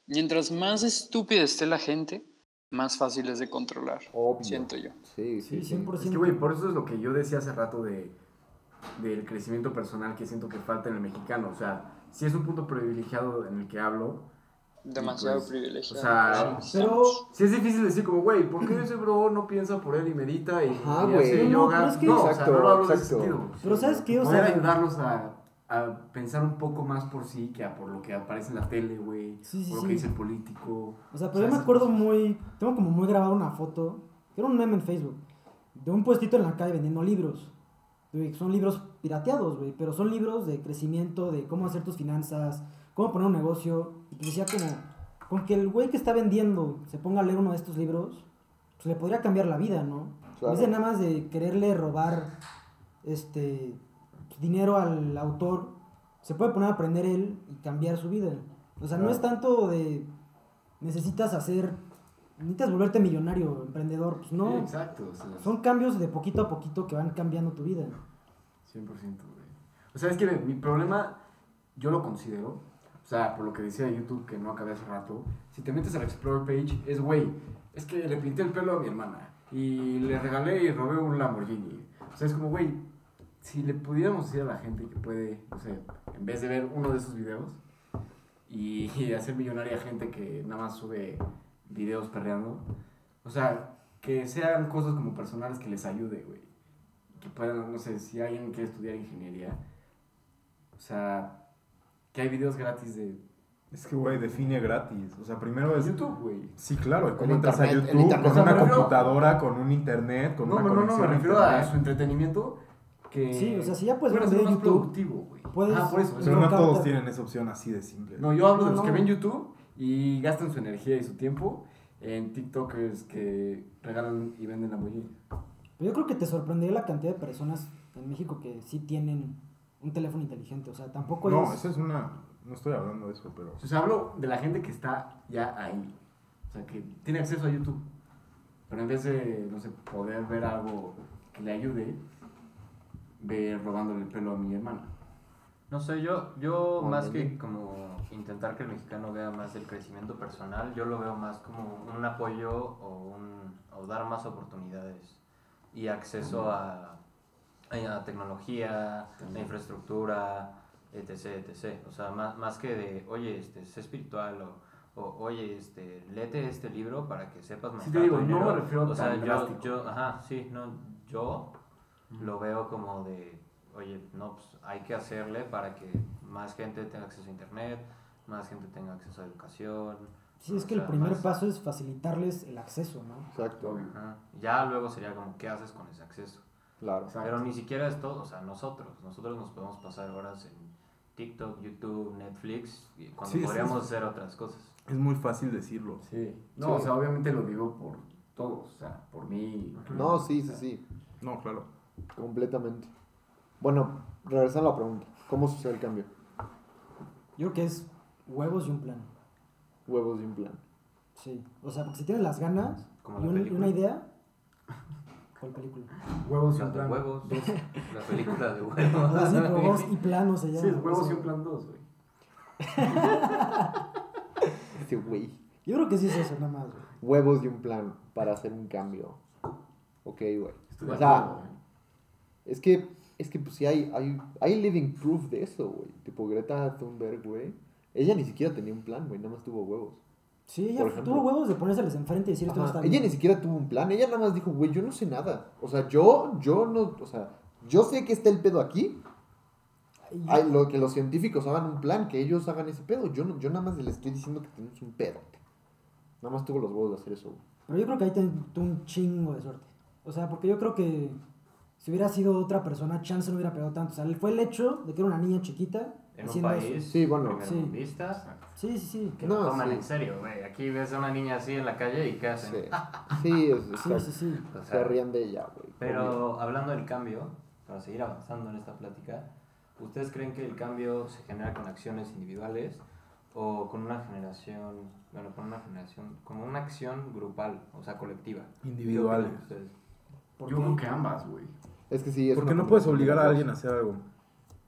mientras más estúpida esté la gente, más fácil es de controlar, Obvio. siento yo. Sí, sí, Sí, sí. 100%. Es que, güey, por eso es lo que yo decía hace rato de, del crecimiento personal que siento que falta en el mexicano. O sea, si es un punto privilegiado en el que hablo, Demasiado pues, privilegiado. o sea, Pero, sí es difícil decir como, güey, ¿por qué ese bro no piensa por él y medita y, Ajá, y hace No, yoga? pero es que- no, o sea, Exacto, no lo hablo de ese exacto. sentido. pero ¿sabes qué? O sea, ayudarlos a, a pensar un poco más por sí que a por lo que aparece en la tele, güey. Sí, sí, por lo sí. que dice el político. O sea, O pero sea, yo me acuerdo cosas. muy. Tengo como muy grabado una foto. Que era un meme en Facebook. De un puestito en la calle vendiendo libros. Güey, Son libros pirateados, güey. Pero son libros de crecimiento, de cómo hacer tus finanzas, cómo poner un negocio. Y te decía como. Con que el güey que está vendiendo se ponga a leer uno de estos libros, pues le podría cambiar la vida, ¿no? Claro. De nada más de quererle robar este dinero al autor, se puede poner a aprender él y cambiar su vida. O sea, no es tanto de necesitas hacer, necesitas volverte millonario, emprendedor, pues no. Sí, exacto. o sea, Son cambios de poquito a poquito que van cambiando tu vida. 100%, güey. O sea, es que mi problema, yo lo considero, o sea, por lo que decía de YouTube que no acabé hace rato, si te metes al Explore page, es, güey, es que le pinté el pelo a mi hermana y le regalé y robé un Lamborghini. O sea, es como, güey, si le pudiéramos decir a la gente que puede, no sé, en vez de ver uno de esos videos y, y hacer millonaria gente que nada más sube videos perreando, o sea, que sean cosas como personales que les ayude, güey que puedan, no sé, si alguien quiere estudiar ingeniería, o sea, que hay videos gratis de Es que, güey, define gratis. O sea, primero es... YouTube, güey. Sí, claro. ¿y ¿Cómo entras a YouTube? internet. Con O sea, una refiero- computadora, con un internet, con No, una no, no, no, conexión me a refiero a internet. su entretenimiento que... Sí, o sea, si ya puedes puede ver de YouTube, productivo, güey. Ah, por eso. Pero no no todos tienen esa opción así de simple. No, yo hablo de No, los que no. ven YouTube y gastan su energía y su tiempo en TikTokers que regalan y venden. Pero yo creo que te sorprendería la cantidad de personas en México que sí tienen un teléfono inteligente. O sea, tampoco No, es... eso es una... No estoy hablando de eso, pero... O sea, hablo de la gente que está ya ahí. O sea, que tiene acceso a YouTube. Pero en vez de, no sé, poder ver algo que le ayude, ve robándole el pelo a mi hermana. No sé, yo, yo más que como intentar que el mexicano vea más el crecimiento personal, yo lo veo más como un apoyo o, un, o dar más oportunidades y acceso a, a tecnología, a infraestructura, etc, etc. O sea, más, más que de, oye, este, sé espiritual o, o, oye, este, léete este libro para que sepas Sí manejar te digo, tu no dinero". me refiero O sea, tan yo, drástico. yo, ajá, sí, no, yo lo veo como de, oye, no, pues hay que hacerle para que más gente tenga acceso a internet, más gente tenga acceso a educación. Sí, es que el primer más- paso es facilitarles el acceso, ¿no? Exacto. Ajá. Ya luego sería como, ¿qué haces con ese acceso? claro. Exacto. Pero ni siquiera es todo, o sea, nosotros, nosotros nos podemos pasar horas en TikTok, YouTube, Netflix, cuando Sí, podríamos sí. hacer otras cosas. Es muy fácil decirlo. Sí. No, Sí. o sea, obviamente lo digo por todos. O sea, por mí. No, sí, sí, sí, No, claro. completamente. Bueno, regresando a la pregunta. ¿Cómo sucede el cambio? Yo creo que es huevos y un plan. Huevos y un plan. Sí. O sea, porque si tienes las ganas Como y la un- película. una idea... ¿Cuál película? Huevos y La un de plan. huevos, la película de O sea, sí, huevos. huevos y plan, o sea, ya. Sí, es huevos o sea, y un plan dos, güey. Este güey. Yo creo que sí es eso, nada más, güey. Huevos y un plan para hacer un cambio. Ok, güey. Estoy de O sea, acuerdo, güey. Es que, es que pues sí hay, hay, hay living proof de eso, güey. Tipo Greta Thunberg, güey. Ella ni siquiera tenía un plan, güey. Nada más tuvo huevos. Sí, ella ejemplo. tuvo huevos de ponérseles enfrente y decir esto no está Ella ni siquiera tuvo un plan. Ella nada más dijo, güey, yo no sé nada. O sea, yo, yo no, o sea, yo sé que está el pedo aquí. Ay, lo, que los científicos hagan un plan, que ellos hagan ese pedo. Yo, no, yo nada más les estoy diciendo que tenemos un pedo. Nada más tuvo los huevos de hacer eso, güey. Pero yo creo que ahí tuvo un chingo de suerte. O sea, porque yo creo que si hubiera sido otra persona, chance no hubiera pegado tanto. O sea, fue el hecho de que era una niña chiquita En un haciendo país eso. Sí, bueno. primermundista, Sí, sí, sí. que No, lo toman sí. en serio, güey. Aquí ves a una niña así en la calle y ¿qué hacen? Sí, sí, es, Sí, sí, sí. O Se sea, rían de ella, güey. obvio. Pero hablando del cambio, para seguir avanzando en esta plática, ¿ustedes creen que el cambio se genera con acciones individuales o con una generación, bueno, con una generación, como una acción grupal, o sea, colectiva? ¿Por Yo creo que ambas, güey. Es que sí, es Porque no puedes obligar a alguien a hacer algo.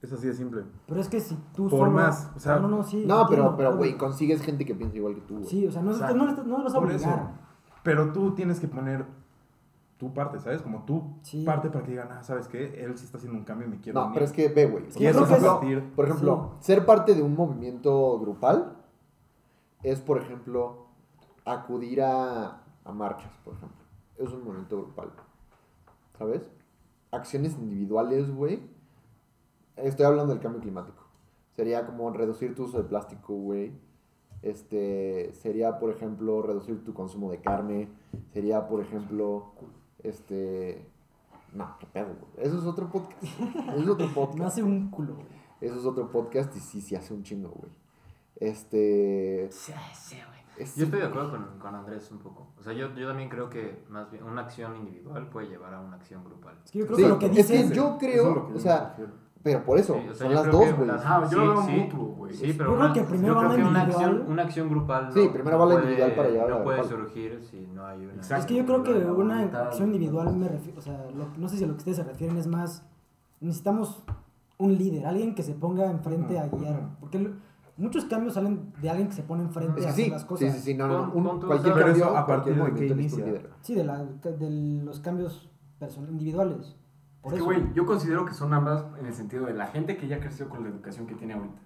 Es así de simple. Pero es que si tú Por solo- más, o sea- No, no, sí. No, pero, entiendo, pero, güey, consigues gente que piensa igual que tú, güey. Sí, o sea, no, Exacto. no, no, no los vas a Por eso. obligar. Pero tú tienes que poner tu parte, ¿sabes? Como tu Sí. parte para que digan, ah, ¿sabes qué? Él sí está haciendo un cambio y me quiero No, unir". pero es que ve, güey. que Y yo eso creo es que a es- partir... Por ejemplo, ser parte de un movimiento grupal es, por ejemplo, acudir a, a marchas, por ejemplo. Es un movimiento grupal. ¿Sabes? Acciones individuales, güey. Estoy hablando del cambio climático. Sería como reducir tu uso de plástico, güey. Este, sería, por ejemplo, reducir tu consumo de carne. Sería, por ejemplo, este... No, qué pedo, güey. Eso es otro podcast. Eso es otro podcast. Me hace un culo, güey. Eso es otro podcast y sí, sí hace un chingo, güey. Este. Sí, sí, güey. Es- Yo estoy de acuerdo con, con Andrés un poco. O sea, yo, yo también creo que más bien una acción individual puede llevar a una acción grupal. Es que yo creo Sí, que lo que es dices... que yo Eso creo, es que yo o sea, pero por eso, Sí, o sea, son las creo dos, güey. las- Ajá, yo lo veo sí, mutuo, güey. Sí, pero Yo creo una- que primero va creo la una individual. acción, una acción grupal. Sí, primero va la individual para llegar a No la puede grupal. surgir si no hay una. Exacto. Es que yo creo que una acción individual me refiero, o sea, lo- no sé si a lo que ustedes se refieren es más, necesitamos un líder, alguien que se ponga enfrente a guiar, porque lo- muchos cambios salen de alguien que se pone enfrente Es a que hacer sí, las sí, cosas. sí, sí, no, no, Pon- un- cualquier cambio, pero eso a partir de un inicia. líder. Sí, de, la, de los cambios person- individuales. Por Es que, eso. güey, yo considero que son ambas en el sentido de la gente que ya creció con la educación que tiene ahorita.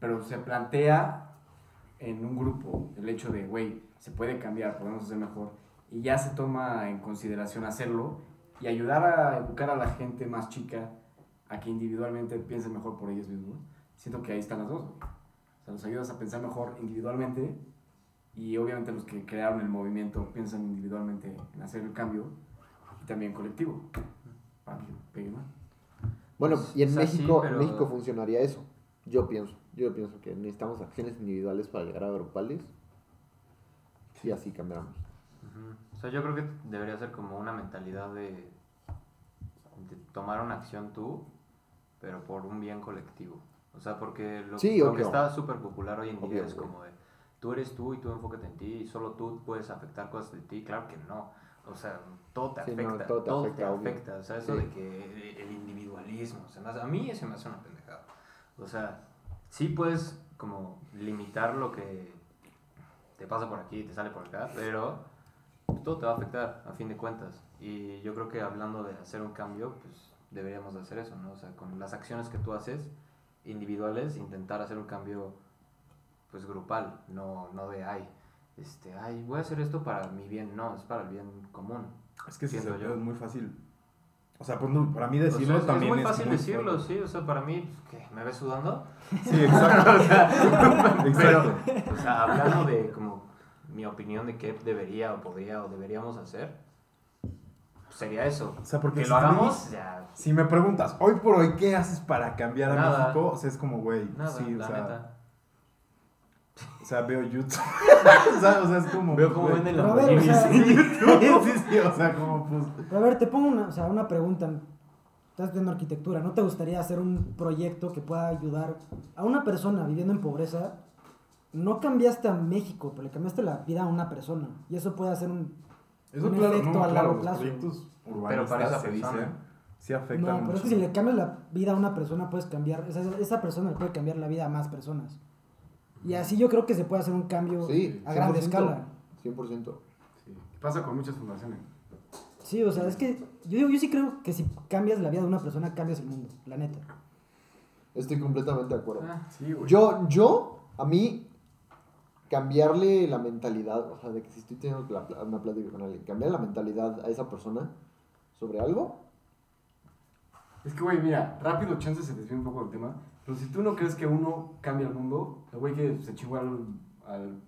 Pero se plantea en un grupo el hecho de, güey, se puede cambiar, podemos hacer mejor. Y ya se toma en consideración hacerlo y ayudar a educar a la gente más chica a que individualmente piense mejor por ellos mismos. Siento que ahí están las dos, güey. sea, nos ayudas a pensar mejor individualmente y obviamente los que crearon el movimiento piensan individualmente en hacer el cambio y también colectivo para que pegue más. Bueno, y en O sea, sí, México, pero- México funcionaría eso. Yo pienso. Yo pienso que necesitamos acciones individuales para llegar a grupales. Y así cambiamos. O sea, yo creo que debería ser como una mentalidad de, de tomar una acción tú, pero por un bien colectivo. O sea, porque lo, Sí, lo que está súper popular hoy en día Obvio, es como de, tú eres tú y tú enfócate en ti y solo tú puedes afectar cosas de ti. Claro que no. O sea, todo te Sí, no, afecta. todo te todo afecta, te afecta. O sea, eso Sí. de que el individualismo, se me hace- a mí se me hace una pendejada. O sea, sí puedes como limitar lo que te pasa por aquí, te sale por acá, pero todo te va a afectar a fin de cuentas. Y yo creo que hablando de hacer un cambio, pues deberíamos de hacer eso, ¿no? O sea, con las acciones que tú haces individuales, intentar hacer un cambio pues grupal, no, no de ay, este, ay, voy a hacer esto para mi bien, no, es para el bien común. Es que Siento es yo. muy fácil. O sea, pues, no, para mí O sea, decirlo es, es también muy fácil muy decirlo, fuerte. sí, o sea, para mí, ¿qué? ¿Me ves sudando? Sí, exacto. exacto. O sea, hablando de como mi opinión de qué debería o podría o deberíamos hacer, pues, sería eso. O sea, porque que si lo hagamos, ya, Si me preguntas, hoy por hoy, ¿qué haces para cambiar a Nada. México? O sea, es como, güey, nada, sí, o la sea, neta. o sea, veo YouTube. o, sea, o sea, es como... Veo cómo venden los ver, o sea, Sí, sí, sí, o sea, como pues... Pero a ver, te pongo una, o sea, una pregunta. Estás estudiando arquitectura. ¿No te gustaría hacer un proyecto que pueda ayudar a una persona viviendo en pobreza? No cambiaste a México, pero le cambiaste la vida a una persona. Y eso puede hacer un... Eso Un claro, efecto no, a claro, largo los plazo. proyectos Pero para esa se persona. sí afectan No, pero mucho. es que si le cambias la vida a una persona, puedes cambiar... Esa, esa persona le puede cambiar la vida a más personas. Y así yo creo que se puede hacer un cambio Sí, a grande 100%. escala. 100%. Sí. Pasa con muchas fundaciones. Sí, o sea, es que yo, digo, yo sí creo que si cambias la vida de una persona, cambias el mundo, la neta. Estoy completamente de acuerdo. Ah, Sí. Yo, yo, a mí, cambiarle la mentalidad, o sea, de que si estoy teniendo una plática con alguien, cambiar la mentalidad a esa persona sobre algo, Es que, güey, mira, rápido, chance se desvía un poco del tema. Pero si tú no crees que uno cambia el mundo, el güey que se chingó al, al.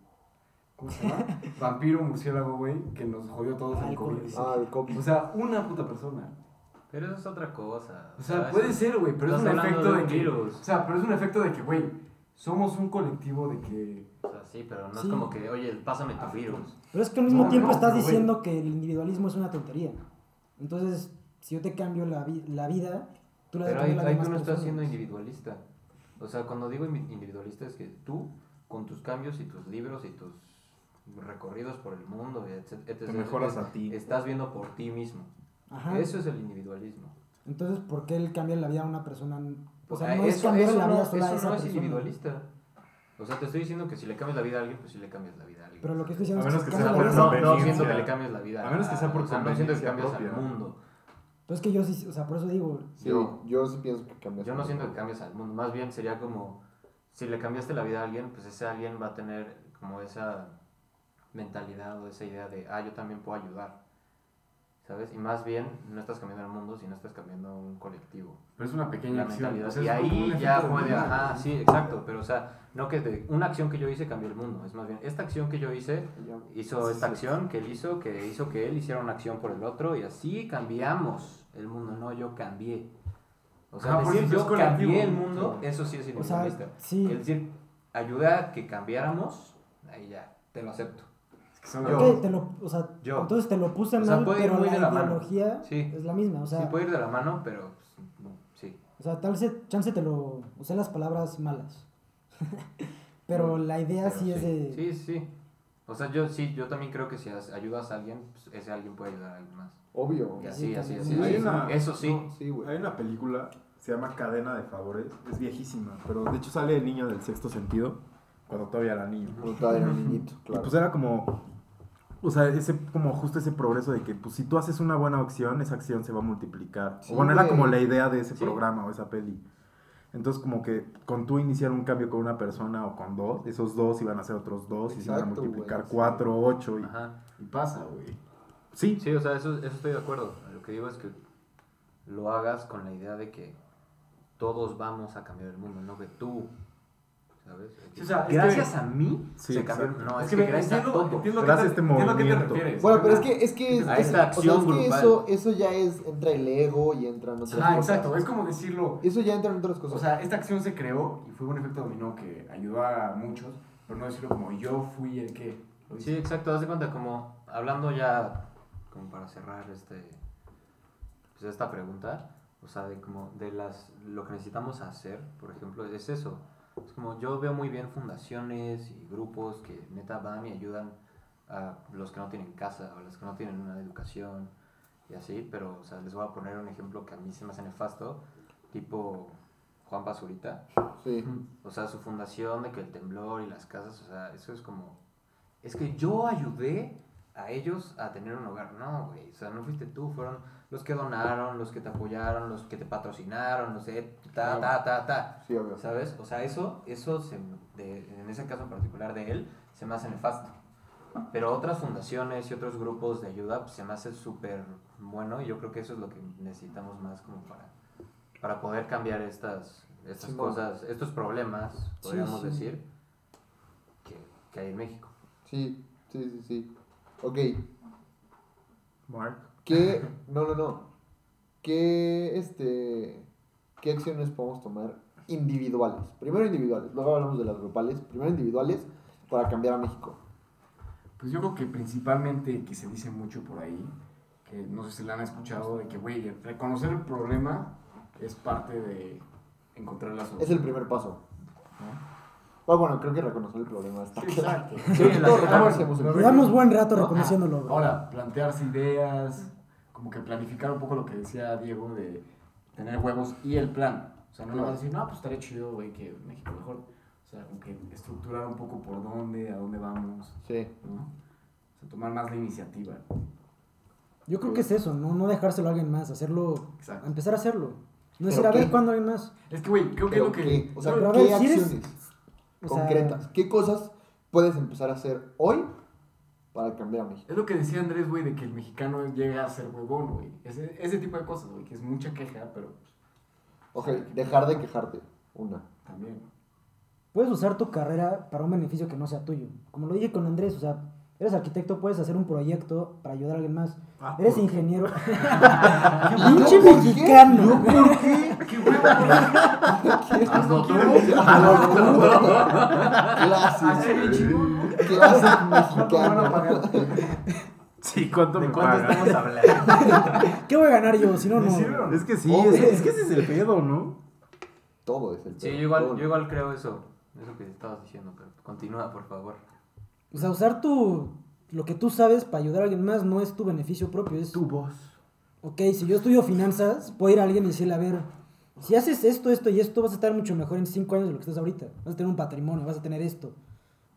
¿Cómo se llama? Vampiro murciélago, güey, que nos jodió a todos el Al COVID. Sí. ah, el COVID. O sea, una puta persona. Pero eso es otra cosa. O sea, eso- puede ser, güey, pero es un efecto de de que. virus. O sea, pero es un efecto de que, güey, somos un colectivo de que. O sea, sí, pero no Sí. es como que, oye, pásame tu virus. Pero es que al mismo No, tiempo no, estás güey. diciendo que el individualismo es una tontería. Entonces, si yo te cambio la, vi- la vida, tú la Pero ahí, la ahí a tú no estás siendo individualista. O sea, cuando digo indi- individualista es que tú, con tus cambios y tus libros y tus recorridos por el mundo, etc, etc, Te mejoras a ti. estás viendo por ti mismo. Ajá. Eso es el individualismo. Entonces, ¿por qué él cambia la vida a una persona? O sea, no es eso, cambiar eso la no, vida sola a eso esa no es persona. individualista. O sea, te estoy diciendo que si le cambias la vida a alguien, pues sí le cambias la vida a alguien. Pero lo que estoy diciendo A es menos que, que si sea cambia Pero la por vida- no, no siento que le cambies la vida A menos que sea por o sea, no siento que cambies al propia. mundo. Pero es que yo sí, o sea, por eso digo, Sí, yo- yo, sí pienso que cambias. Yo no siento que cambies al mundo, más bien sería como, si le cambiaste la vida a alguien, pues ese alguien va a tener como esa mentalidad o esa idea de, ah, yo también puedo ayudar, ¿sabes? Y más bien no estás cambiando el mundo, sino estás cambiando un colectivo, Pero es una pequeña la acción. mentalidad. O sea, y ahí ya puede, ajá, sí, exacto, pero o sea, no que de, una acción que yo hice cambió el mundo, es más bien, esta acción que yo hice hizo Sí, esta sí. acción que él hizo, que hizo que él hiciera una acción por el otro y así cambiamos el mundo, no yo cambié. O sea, Ah, decir yo cambié el mundo, eso sí es o sea, individualista. sí. Es decir, ayuda a que cambiáramos, ahí ya, te lo acepto. Son Yo- te lo, o sea, Yo. entonces te lo puse O sea, mal, puede ir pero muy la de la mano. ideología Sí. es la misma, o sea, sí puede ir de la mano, pero pues, no, sí. o sea, tal vez chance te lo usé las palabras malas. pero la idea Pero sí, es de Sí, sí. O sea, yo sí, yo también creo que si as- ayudas a alguien, pues, ese alguien puede ayudar a alguien más. Obvio. Y así, Sí, así, así. Sí, así. hay una- Eso sí. no, Sí, güey. Hay una película, se llama Cadena de Favores, es viejísima, pero de hecho sale el niño del sexto sentido, cuando todavía era niño. Cuando todavía era niñito, Y claro. pues era como, o sea, ese, como justo ese progreso de que pues si tú haces una buena acción, esa acción se va a multiplicar. Sí, o bueno, era como la idea de ese Sí. programa o esa peli. Entonces como que con tú iniciar un cambio con una persona o con dos, esos dos iban a ser otros dos y se iban a multiplicar güey, sí. cuatro, ocho y... Ajá. Y pasa, güey. Sí, Sí, o sea, eso, eso estoy de acuerdo. Lo que digo es que lo hagas con la idea de que todos vamos a cambiar el mundo, no que tú ¿sabes? Sí, o sea, es gracias que- a mí Sí, se cambió. exacto. No, es, Es que, que me- gracias a entiendo, Gracias a te- este entiendo a qué te movimiento. refieres. Bueno, pero es que, es que, es, A es- esta o sea, acción es que grupal. eso, eso ya es, entra el ego y entran otras Ah, cosas. exacto, es como decirlo. Eso ya entra en otras cosas. O sea, esta acción se creó y fue un efecto dominó que ayudó a muchos, pero no decirlo como yo fui el que. Sí, exacto, haz de cuenta como hablando ya como para cerrar este pues esta pregunta, o sea, de como de las lo que necesitamos hacer, por ejemplo, es eso. Es como yo veo muy bien fundaciones y grupos que neta van y ayudan a los que no tienen casa, a los que no tienen una educación y así, pero o sea, les voy a poner un ejemplo que a mí se me hace nefasto, tipo Juan Pazurita, sí. o sea, su fundación de que el temblor y las casas, o sea, eso es como... Es que yo ayudé a ellos a tener un hogar. No, güey, o sea, no fuiste tú, fueron los que donaron, los que te apoyaron, los que te patrocinaron, no sé, ta, ta, ta, ta. Sí, obvio. ¿Sabes? O sea, eso, eso se- de- en ese caso en particular de él, se me hace nefasto. Pero otras fundaciones y otros grupos de ayuda, pues, se me hace súper bueno y yo creo que eso es lo que necesitamos más como para, para poder cambiar estas, estas cosas, estos problemas, podríamos sí. decir, que, que hay en México. Sí, sí, sí, sí. Ok, Mark. ¿Qué? No, no, no. ¿Qué, este, qué acciones podemos tomar individuales? Primero individuales, luego hablamos de las grupales. Primero individuales para cambiar a México. Pues yo creo que principalmente que se dice mucho por ahí, que no sé si la han escuchado, de que, güey, reconocer el problema es parte de encontrar la solución. Es el primer paso. Ah, bueno, creo que reconocer el problema está Sí, exacto. Que la- ah, problema. Llevamos buen rato ¿No? reconociéndolo. güey. Ahora, plantearse ideas, como que planificar un poco lo que decía Diego de tener huevos y el plan. O sea, no le vas a decir, no, pues estaría chido, güey, que México mejor. O sea, como que estructurar un poco por dónde, a dónde vamos, Sí. ¿no? O sea, tomar más la iniciativa. Yo creo que es eso, no, no dejárselo a alguien más, hacerlo, Exacto. empezar a hacerlo. No ¿Pero decir, a ver? ¿cuándo hay más? Es que, güey, creo que es ¿Pero lo que... qué? O sea, Pero a ¿qué ver, si eres- acciones O sea, concretas? ¿Qué cosas puedes empezar a hacer hoy para cambiar a México? Es lo que decía Andrés, güey, de que el mexicano llega a ser huevón, güey. Ese, ese tipo de cosas, güey, que es mucha queja, pero pues, Ok, dejar de quejarte. Una. también. Puedes usar tu carrera para un beneficio que no sea tuyo. Como lo dije con Andrés, o sea, eres arquitecto, puedes hacer un proyecto para ayudar a alguien más. Ah, Eres ¿por qué? ingeniero. ¿Por ¡Pinche qué? mexicano! ¡Qué huevo! Bueno, pagar. mexicano. Sí, ¿cuánto ¿De me cuánto pagan? estamos hablando? ¿Qué voy a ganar yo? Si no, ¿Me no. Es que sí, es, es que ese es el pedo, ¿no? Todo es el Sí, pedo, yo igual, yo igual creo eso, eso que estabas diciendo, pero continúa, por favor. O sea, usar tu, lo que tú sabes para ayudar a alguien más no es tu beneficio propio. Es, Tu voz. ok, si yo estudio finanzas, puedo ir a alguien y decirle, a ver, si haces esto, esto y esto, vas a estar mucho mejor en cinco años de lo que estás ahorita. Vas a tener un patrimonio, vas a tener esto.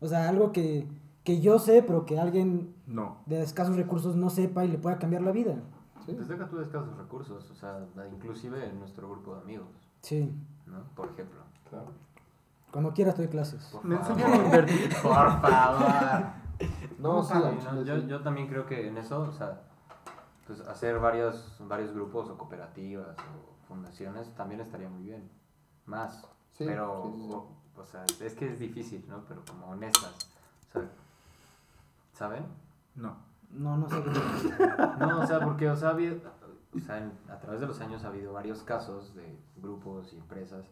O sea, algo que, que yo sé, pero que alguien No. de escasos recursos no sepa y le pueda cambiar la vida. Sí. Pues deja tú de escasos recursos, o sea, inclusive en nuestro grupo de amigos, Sí. ¿no? Por ejemplo. Claro. Cuando quieras doy clases. Por Me favor. enseñan a invertir. Por favor. No, sí, no, yo, yo también creo que en eso, o sea, pues hacer varios, varios grupos o cooperativas o fundaciones también estaría muy bien. Más. Sí, pero, sí, sí, sí. O, o sea, es que es difícil, ¿no? Pero como honestas. O sea, ¿saben? No. No, no sé. No, o sea, porque, o sea, ha habido- o sea, en- a través de los años ha habido varios casos de grupos y empresas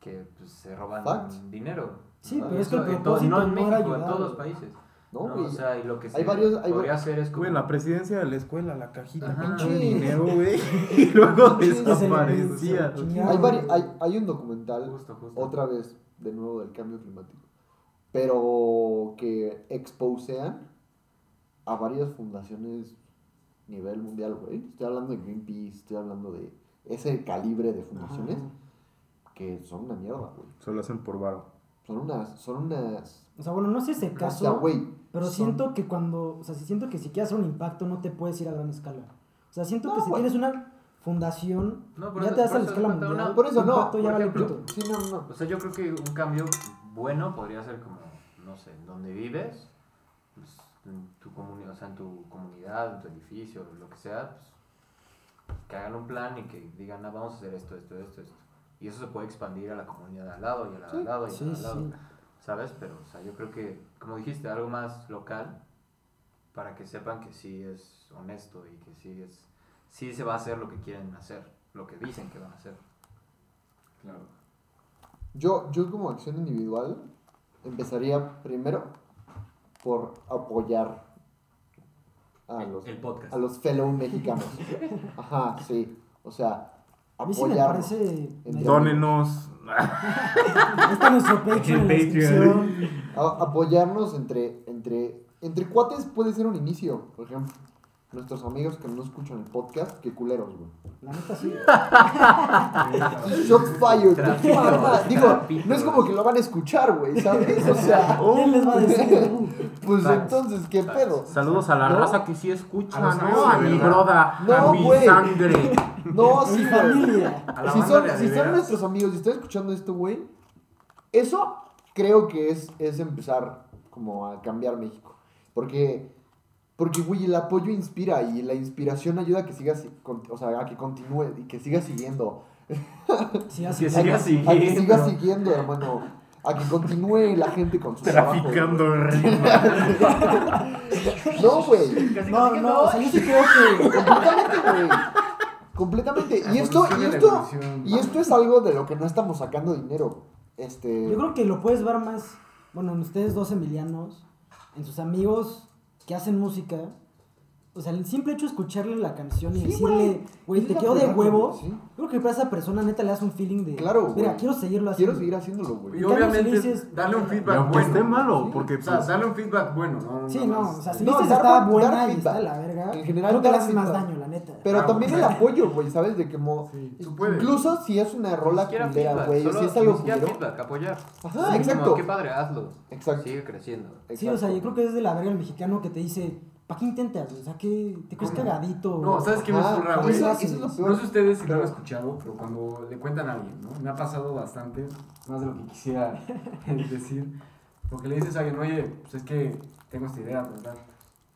que pues, se roban dinero. Sí, ¿no? pero es que el eso en propósito no en México, en ayudar, todos los países. No, ¿no? güey. O sea, y lo que se Hay varios- hay podría hacer es como... Güey, en la presidencia de la escuela, la cajita, Ajá. pinche Sí. dinero, güey. Y luego desaparecía. Hay, vari- hay, hay un documental, Justo, justo. otra vez, de nuevo, del cambio climático, pero que exposean a varias fundaciones a nivel mundial, güey. Estoy hablando de Greenpeace, estoy hablando de ese calibre de fundaciones Ajá. Que son una mierda, güey. Solo hacen por varo. Son unas, son unas... O sea, bueno, no sé ese O caso. sea, güey, Pero son- siento que cuando, o sea, si siento que si quieres hacer un impacto no te puedes ir a gran escala. O sea, siento que si tienes una fundación, No, por ya eso- te das a la escala mundial. una- Por eso no, impacto ya por vale ejemplo. Sí, no, no, no. O sea, yo creo que un cambio bueno podría ser como, no sé, donde vives, pues, en tu comunidad, o sea, en tu comunidad, en tu edificio, lo que sea, pues, que hagan un plan y que digan, ah, vamos a hacer esto, esto, esto, esto. Y eso se puede expandir a la comunidad de al lado y a la de al lado y a Sí, la de al lado. sí. ¿Sabes? Pero, o sea, yo creo que, como dijiste, algo más local para que sepan que sí es honesto y que sí es sí se va a hacer lo que quieren hacer, lo que dicen que van a hacer. Claro. Yo, yo como acción individual empezaría primero por apoyar a los, El podcast. a los fellow mexicanos. Ajá, sí. O sea, A mí sí me parece... Dónenos. Ahí está nuestro Patreon en la Patreon. descripción. A- apoyarnos entre, entre, entre cuates puede ser un inicio. Por ejemplo, nuestros amigos que no escuchan el podcast, qué culeros, güey. La neta sí. Fired. Trapito, Mamá, Digo, trapito. no es como que lo van a escuchar, güey, ¿sabes? O sea, ¿Quién les va a decir? Pues Facts. entonces, ¿qué pedo? Saludos a la ¿No? raza que sí escucha, A los ¿no? amigos A de mi verdad. broda, No, a mi güey. sangre. No, sí, güey. familia. Si son, si son nuestros amigos y están escuchando esto, güey, eso creo que es, es empezar como a cambiar México. Porque, porque, güey, el apoyo inspira y la inspiración ayuda a que sigas, o sea, a que continúe y que sigas siguiendo. Sí, así Que A que, siga a que siguiendo. sigas siguiendo, hermano. A que continúe la gente con su trabajo. Traficando güey. rimas. No, güey. No, no, o sea, yo sí creo que... Completamente, güey. Completamente. Y esto, y esto, y esto es algo de lo que no estamos sacando dinero. Este. Yo creo que lo puedes ver más, bueno, en ustedes dos emilianos, en sus amigos que hacen música. O sea, el simple hecho de escucharle la canción y Sí, decirle, güey, te la quedó de sí. Creo que para esa persona neta le das un feeling de, Claro, mira, quiero seguirlo Quiero haciendo. seguir haciéndolo, güey. Y obviamente dices- darle un feedback bueno. esté malo, Sí. porque O sea, pues, darle un feedback bueno, ¿no? Sí, no, o sea, si No, dices dar- está dar buena y feedback. está de la verga, En general, creo que le haces más daño, la neta. Pero Ah, también el apoyo, güey, ¿sabes? De que puedes. Incluso si es una rola culera, feedback, güey. Si es algo culero. feedback, apoyar. Ajá, exacto. qué padre, hazlo. Exacto. Sigue creciendo. Sí, o sea, yo creo que es de la verga el mexicano que te dice, ¿para qué intentas? güey? O sea, que te crees ¿Cómo? cagadito. No, ¿sabes qué me Ajá, zurra, eso, güey? eso es lo No peor. sé ustedes si lo han escuchado, pero cuando le cuentan a alguien, ¿no? Me ha pasado bastante, más de lo que quisiera decir. Porque le dices a alguien, oye, pues es que tengo esta idea, ¿verdad?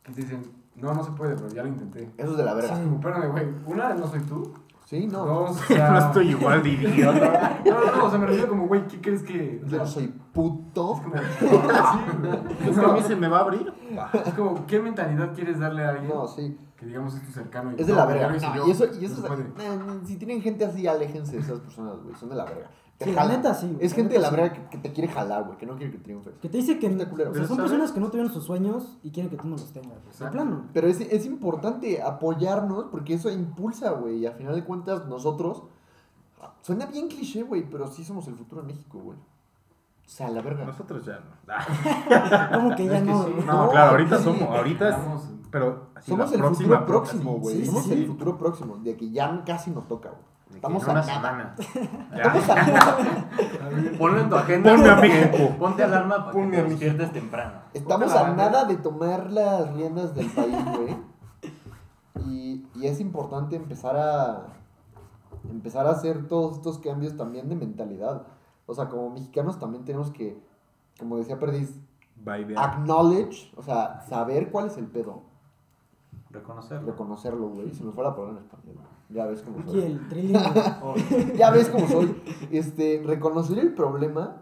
Que te dicen, no, no se puede, pero ya lo intenté. Eso es de la verga. Sí. Espérame, güey, una, no soy tú. Sí, no. Dos, o sea... no estoy igual de idiota. No, no, no, o sea, me refiero como, güey, ¿qué crees que...? o Yo soy puto. Es como, sí, güey. ¿Es que a mí se me va a abrir? Es como, ¿qué mentalidad quieres darle a alguien No, sí. que digamos es tu cercano? y Es de no, la verga. No, y eso, y eso es- nah, si tienen gente así, aléjense de esas personas, güey. Son de la verga. Te Sí, la jalan. neta sí, güey, Es la gente de la sí. verga que, que te quiere jalar, güey. Que no quiere que triunfes. Que te dice que Está culero. o sea, Pero, son ¿sabes? personas que no tuvieron sus sueños y quieren que tú no los tengas. güey. De plano. Pero es, es importante apoyarnos porque eso impulsa, güey. Y a final de cuentas, nosotros. Suena bien cliché, güey, pero sí somos el futuro de México, güey. O sea, la verga. Nosotros ya no. Ah, Como que ya Es que no. sí. No, No, claro, ahorita sí. somos, ahorita es- Estamos- pero así Somos la el próxima, futuro próximo, güey. sí, somos sí. el futuro próximo. De que ya casi nos toca, güey. En a una nada. semana. Ya. Ponlo en tu agenda. Ponme a México. Ponte alarma para Ponme que a te México. despiertes temprano. Estamos a nada de tomar las riendas del país, güey. Y, y es importante empezar a empezar a hacer todos estos cambios también de mentalidad. O sea, como mexicanos también tenemos que, como decía Perdiz, acknowledge, o sea, saber cuál es el pedo, Reconocerlo. reconocerlo, güey. Se me fue la palabra en español. Ya ves cómo Aquí soy. el trilingüe. Ya ves cómo soy. Este, reconocer el problema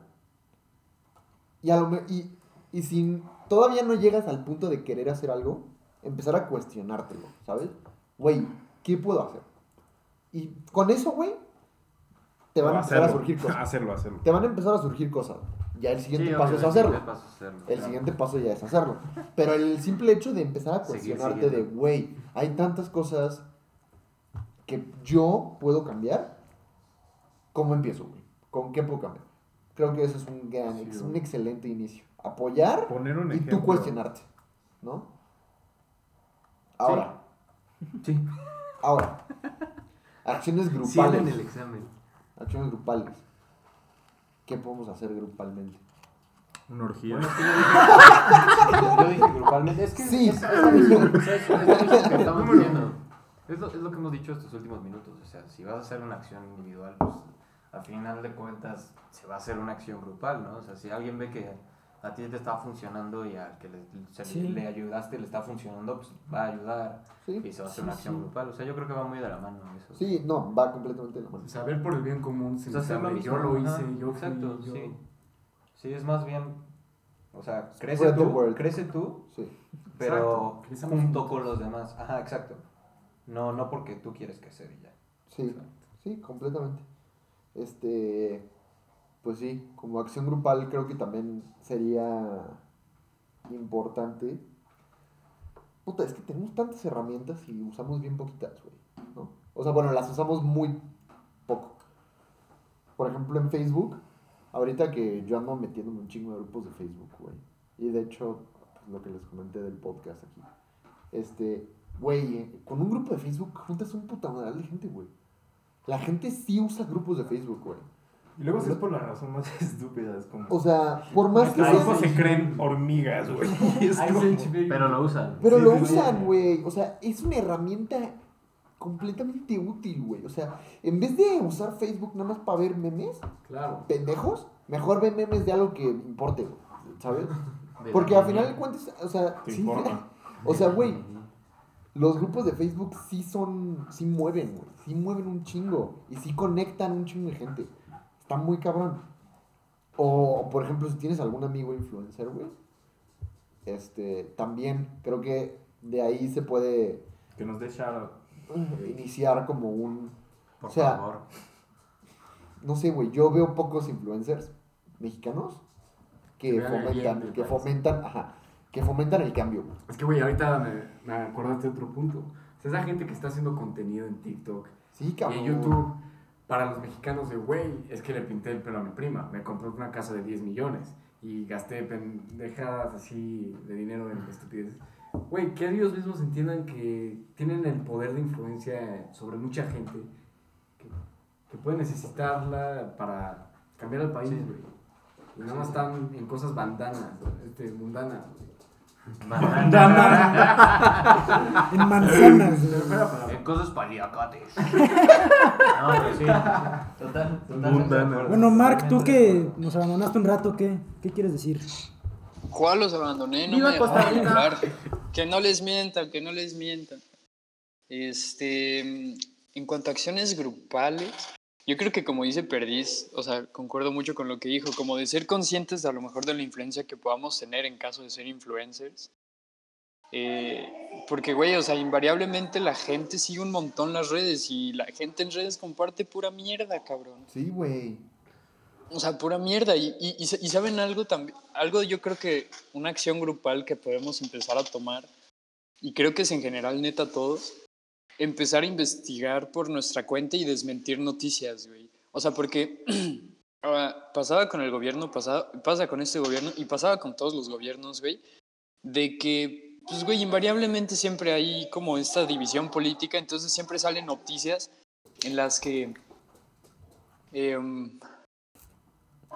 y, a lo me- y, y si todavía no llegas al punto de querer hacer algo, empezar a cuestionártelo, ¿sabes? Güey, ¿qué puedo hacer? Y con eso, güey, te van a empezar a Hacerlo, surgir cosas. Hacerlo, hacerlo. Te van a empezar a surgir cosas. Ya el siguiente Sí, paso es el hacerlo. siguiente paso hacerlo, El claro. siguiente paso ya es hacerlo. Pero el simple hecho de empezar a Seguir cuestionarte de, siguiendo. güey, hay tantas cosas que yo puedo cambiar, ¿cómo empiezo, güey? ¿Con qué puedo cambiar? Creo que eso es un gran, Sí, ex- güey. un excelente inicio. Apoyar Poner un y ejemplo. tú cuestionarte, ¿no? Ahora, Sí. ahora. Acciones Cien en grupales. el examen. Acciones grupales. ¿Qué podemos hacer grupalmente? Una orgía. Bueno, yo dije, yo dije grupalmente. Es que Sí. es, es lo mismo, o sea, es, es lo mismo que estamos diciendo. Es lo, es lo que hemos dicho estos últimos minutos. O sea, si vas a hacer una acción individual, pues al final de cuentas se va a hacer una acción grupal, ¿no? O sea, si alguien ve que a ti te está funcionando y al que le, se- Sí. le ayudaste le está funcionando, pues va a ayudar y se va a hacer Sí, una acción sí. grupal. O sea, yo creo que va muy de la mano eso. sí, no, va completamente de la mano. Ver por el bien común O sin sea, hacer lo saber, mismo, yo lo hice, ajá, yo fui, Exacto, yo... sí. Sí, es más bien, o sea, crece tú, crece tú, Sí. pero junto con los demás. Ajá, exacto. No, no porque tú quieres crecer y ya. Sí, sí, completamente. Este, pues sí, como acción grupal creo que también sería importante. Puta, es que tenemos tantas herramientas y usamos bien poquitas, güey, ¿no? O sea, bueno, las usamos muy poco. Por ejemplo, en Facebook, ahorita que yo ando metiéndome un chingo de grupos de Facebook, güey. Y de hecho, pues, lo que les comenté del podcast aquí. Este, güey, eh, con un grupo de Facebook juntas un puta madral de gente, güey. La gente sí usa grupos de Facebook, güey. Y luego si es por la razón más estúpida, es como... O sea, por más que grupos se creen hormigas, güey. Pero lo usan. Pero Sí, lo sí, sí. usan, güey. O sea, es una herramienta completamente útil, güey. O sea, en vez de usar Facebook nada más para ver memes, Claro. pendejos, mejor ve memes de algo que importe, güey. ¿Sabes? Porque al final de cuentas, o sea, Te sí, o sea, güey, los grupos de Facebook sí son, sí mueven, güey. Sí mueven un chingo. Y sí conectan un chingo de gente. Está muy cabrón. O, por ejemplo, si tienes algún amigo influencer, güey. Este, también creo que de ahí se puede Que nos uh, iniciar como un, Por o sea, favor. no sé, güey, yo veo pocos influencers mexicanos que fomentan, que país. fomentan, ajá, que fomentan el cambio, güey. Es que, güey, ahorita me, me acordaste de otro punto. O sea, esa gente que está haciendo contenido en TikTok Sí, y en YouTube, para los mexicanos de, güey, es que le pinté el pelo a mi prima. Me compré una casa de 10 millones y gasté pendejadas así de dinero en estupideces. Güey, que ellos mismos entiendan que tienen el poder de influencia sobre mucha gente que, que puede necesitarla para cambiar el país, Sí. güey. Y nada más están en cosas bandanas, este, mundanas, güey. En manzanas, fuera para- En cosas paliacates. no, pero sí. Total, total. Mundana. Bueno, Mark, tú que nos abandonaste un rato, ¿qué, qué quieres decir? ¿Cuál los abandoné? No ¡Viva me Costa Rica! hablar. Que no les mientan, que no les mientan. Este, en cuanto a acciones grupales, yo creo que como dice Perdiz, o sea, concuerdo mucho con lo que dijo, como de ser conscientes a lo mejor de la influencia que podamos tener en caso de ser influencers. Eh, porque, güey, o sea, invariablemente la gente sigue un montón las redes y la gente en redes comparte pura mierda, cabrón. Sí, güey. O sea, pura mierda. Y, y, y y saben algo también, algo yo creo que una acción grupal que podemos empezar a tomar, y creo que es en general neta todos, empezar a investigar por nuestra cuenta y desmentir noticias, güey. O sea, porque pasaba con el gobierno, pasaba, pasa con este gobierno y pasaba con todos los gobiernos, güey, de que, pues, güey, invariablemente siempre hay como esta división política, entonces siempre salen noticias en las que... em,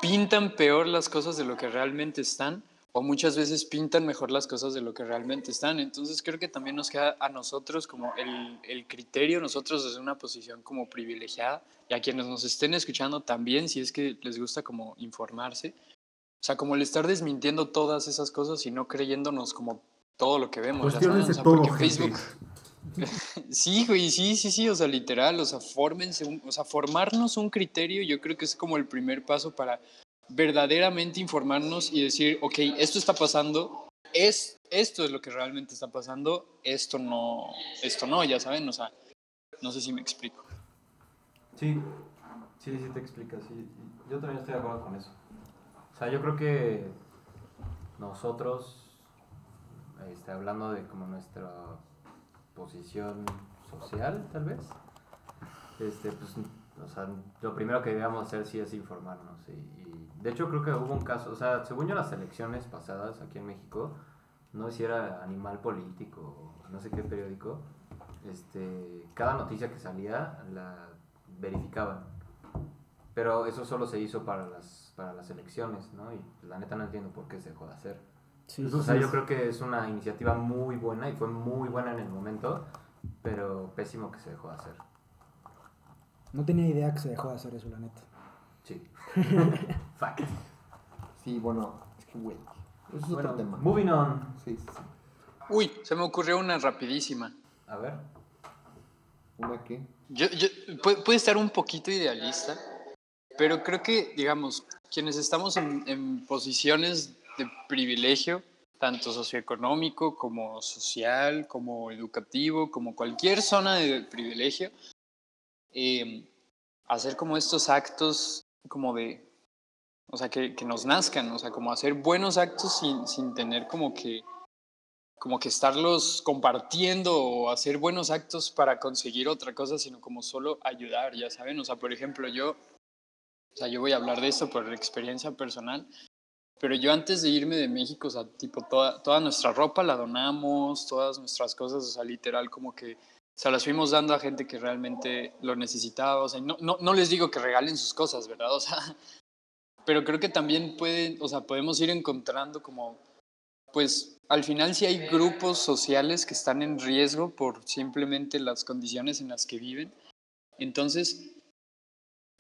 pintan peor las cosas de lo que realmente están o muchas veces pintan mejor las cosas de lo que realmente están. Entonces creo que también nos queda a nosotros como el, el criterio, nosotros desde una posición como privilegiada y a quienes nos estén escuchando también, si es que les gusta como informarse. O sea, como el estar desmintiendo todas esas cosas y no creyéndonos como todo lo que vemos. ya saben, o sea, todo, porque. Facebook, Sí, güey, sí, sí, sí, o sea, literal, o sea, fórmense, un- o sea, formarnos un criterio, yo creo que es como el primer paso para verdaderamente informarnos y decir, ok, esto está pasando, es, esto es lo que realmente está pasando, esto no, esto no, ya saben, o sea, no sé si me explico. Sí, sí, sí te explicas. Sí. Yo también estoy de acuerdo con eso. O sea, yo creo que nosotros, este, hablando de como nuestra posición social, tal vez, este, pues, o sea, lo primero que debíamos hacer sí es informarnos. Y, y de hecho creo que hubo un caso, o sea, según yo las elecciones pasadas aquí en México, no sé si era Animal Político o no sé qué periódico, este, cada noticia que salía la verificaban. Pero eso solo se hizo para las, para las elecciones, ¿no? Y la neta no entiendo por qué se dejó de hacer. Sí, o sea, yo creo que es una iniciativa muy buena y fue muy buena en el momento, pero pésimo que se dejó de hacer. No tenía idea que se dejó de hacer eso, la neta. Sí. Bueno, es que güey. Eso es Bueno, otro tema. moving on. Sí, sí, sí. Uy, se me ocurrió una rapidísima. A ver. ¿Una qué? Yo, yo, puede, puede estar un poquito idealista, pero creo que, digamos, quienes estamos en, en posiciones de privilegio, tanto socioeconómico como social, como educativo, como cualquier zona de privilegio, eh, hacer como estos actos como de, o sea, que, que nos nazcan, o sea, como hacer buenos actos sin, sin tener como que como que estarlos compartiendo o hacer buenos actos para conseguir otra cosa, sino como solo ayudar, ya saben. O sea, por ejemplo, yo, o sea, yo voy a hablar de esto por experiencia personal, pero yo antes de irme de México, o sea, tipo, toda, toda nuestra ropa la donamos, todas nuestras cosas, o sea, literal, como que se las fuimos dando a gente que realmente lo necesitaba. O sea, no, no, no les digo que regalen sus cosas, ¿verdad? O sea, pero creo que también pueden, o sea, podemos ir encontrando como pues al final sí hay grupos sociales que están en riesgo por simplemente las condiciones en las que viven. Entonces,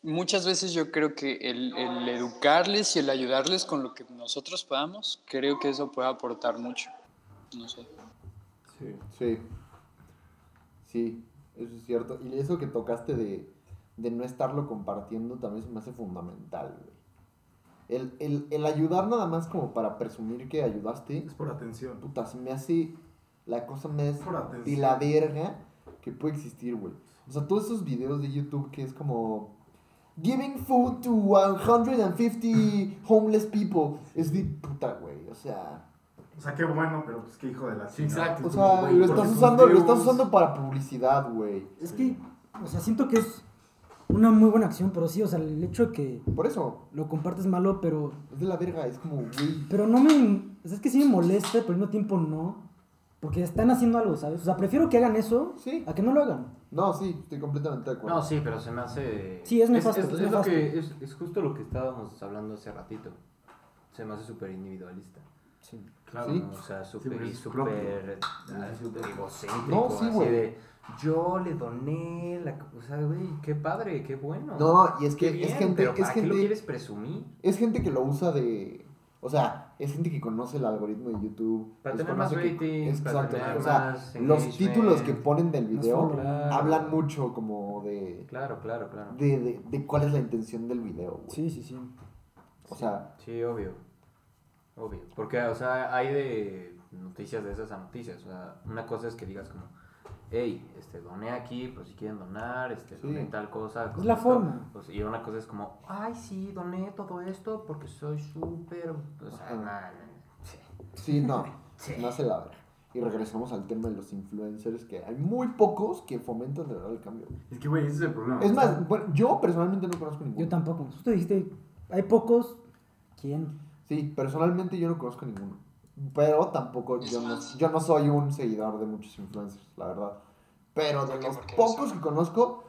muchas veces yo creo que el, el, educarles y el ayudarles con lo que nosotros podamos, creo que eso puede aportar mucho. No sé. Sí. Sí. Sí, eso es cierto. Y eso que tocaste de, de no estarlo compartiendo también se me hace fundamental, güey. El, el, el ayudar nada más como para presumir que ayudaste, Es por atención. puta, se me hace la cosa más Por atención. de la verga que puede existir, güey. O sea, todos esos videos de YouTube que es como giving food to 150 homeless people es de puta, güey. O sea, O sea, qué bueno, pero pues qué hijo de la Sí, chingada. exacto. o sea, lo estás usando, lo estás usando para publicidad, güey. Es que, o sea, siento que es una muy buena acción, pero sí, o sea, el hecho de que Por eso, lo compartes malo, pero, es de la verga, es como, güey. pero no me, o sea, es que sí me molesta, pero al mismo tiempo no, porque están haciendo algo, ¿sabes? O sea, prefiero que hagan eso Sí. a que no lo hagan. No, sí, estoy completamente de acuerdo. No, sí, pero se me hace. Sí, es nefasto, Es, es es lo nefasto. que, es, es justo lo que estábamos hablando hace ratito. Se me hace súper individualista. Sí. Claro. Sí. O sea, súper es súper ah, súper egocéntrico. No, sí, así güey. de, yo le doné la. O sea, güey, qué padre, qué bueno. No, y es que es bien, gente, pero es ¿para qué lo gente, quieres presumir? es gente que lo usa de, o sea, es gente que conoce el algoritmo de YouTube. Para tener más para exacto, tener o sea, más los títulos que ponen del video. Claro. hablan mucho como de, Claro, claro, claro. de, de, de cuál es la intención del video, güey. Sí, sí, sí. O sea, Sí, obvio. Obvio. Porque, o sea, hay de noticias de esas a noticias. O sea, una cosa es que digas como, hey, este, doné aquí, pues si quieren donar, este, Sí. doné tal cosa. con la esto". forma. Pues, y una cosa es como, ay, sí, doné todo esto porque soy súper. O sea, nah, sí. sí, no, Sí. no hace la verga. Y regresamos al tema de los influencers, que hay muy pocos que fomentan de verdad el cambio. Es que, güey, ese es el problema. Es más, bueno, yo personalmente no conozco Yo ninguno. tampoco. Tú dijiste, hay pocos, ¿quién? Sí, personalmente yo no conozco ninguno. Pero tampoco, yo no, yo no soy un seguidor de muchos influencers, la verdad. Pero de los pocos que conozco,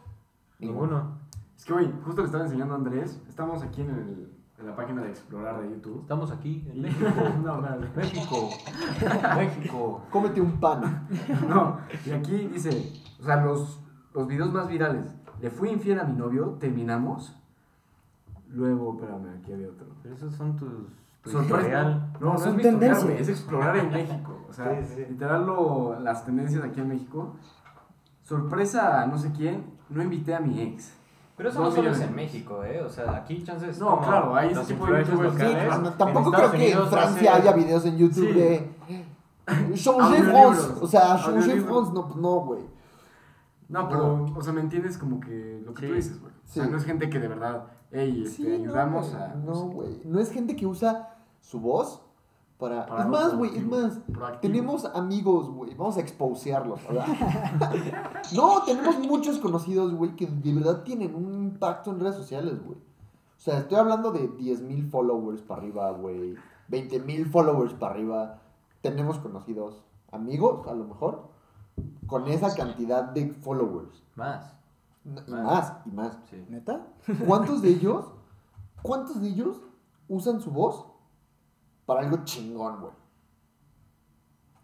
Ninguno. Es que, güey, justo le estaba enseñando a Andrés. Estamos aquí en, el, en la página de Explorar de YouTube. Estamos aquí en México. no. México. México. Cómete un pan. No, y aquí dice, o sea, los, los videos más virales. Le fui infiel a mi novio, terminamos. Luego, espérame, aquí había otro. Pero esos son tus. Tu Sorpresa. No, no, Son es tendencias. es explorar en México. O sea, Sí, sí. literal lo- las tendencias aquí en México. Sorpresa a no sé quién, no invité a mi ex. Pero eso no Dos solo es en México, ¿eh? O sea, aquí chances. No, claro, hay ese tipo de youtubers. Sí, no, En tampoco creo que en Unidos Francia hace- haya videos en YouTube Sí. de. Changer France. O sea, Changer. France, no, pues no, güey. No, pero, o sea, ¿me entiendes? Como que lo que Sí. tú dices, güey. O sea, no es gente que de verdad, hey, este, ayudamos no, a. No, güey. No es gente que usa su voz para. Para es más, güey, es más. Proactivo. Tenemos amigos, güey. Vamos a exposearlos. ¿verdad? no, tenemos muchos conocidos, güey, que de verdad tienen un impacto en redes sociales, güey. O sea, estoy hablando de 10.000 followers para arriba, güey. 20.000 followers para arriba. Tenemos conocidos amigos, a lo mejor, con esa cantidad de followers. Más. Y Más. más, y más. Sí. ¿Neta? ¿Cuántos de ellos, cuántos de ellos usan su voz para algo chingón, güey?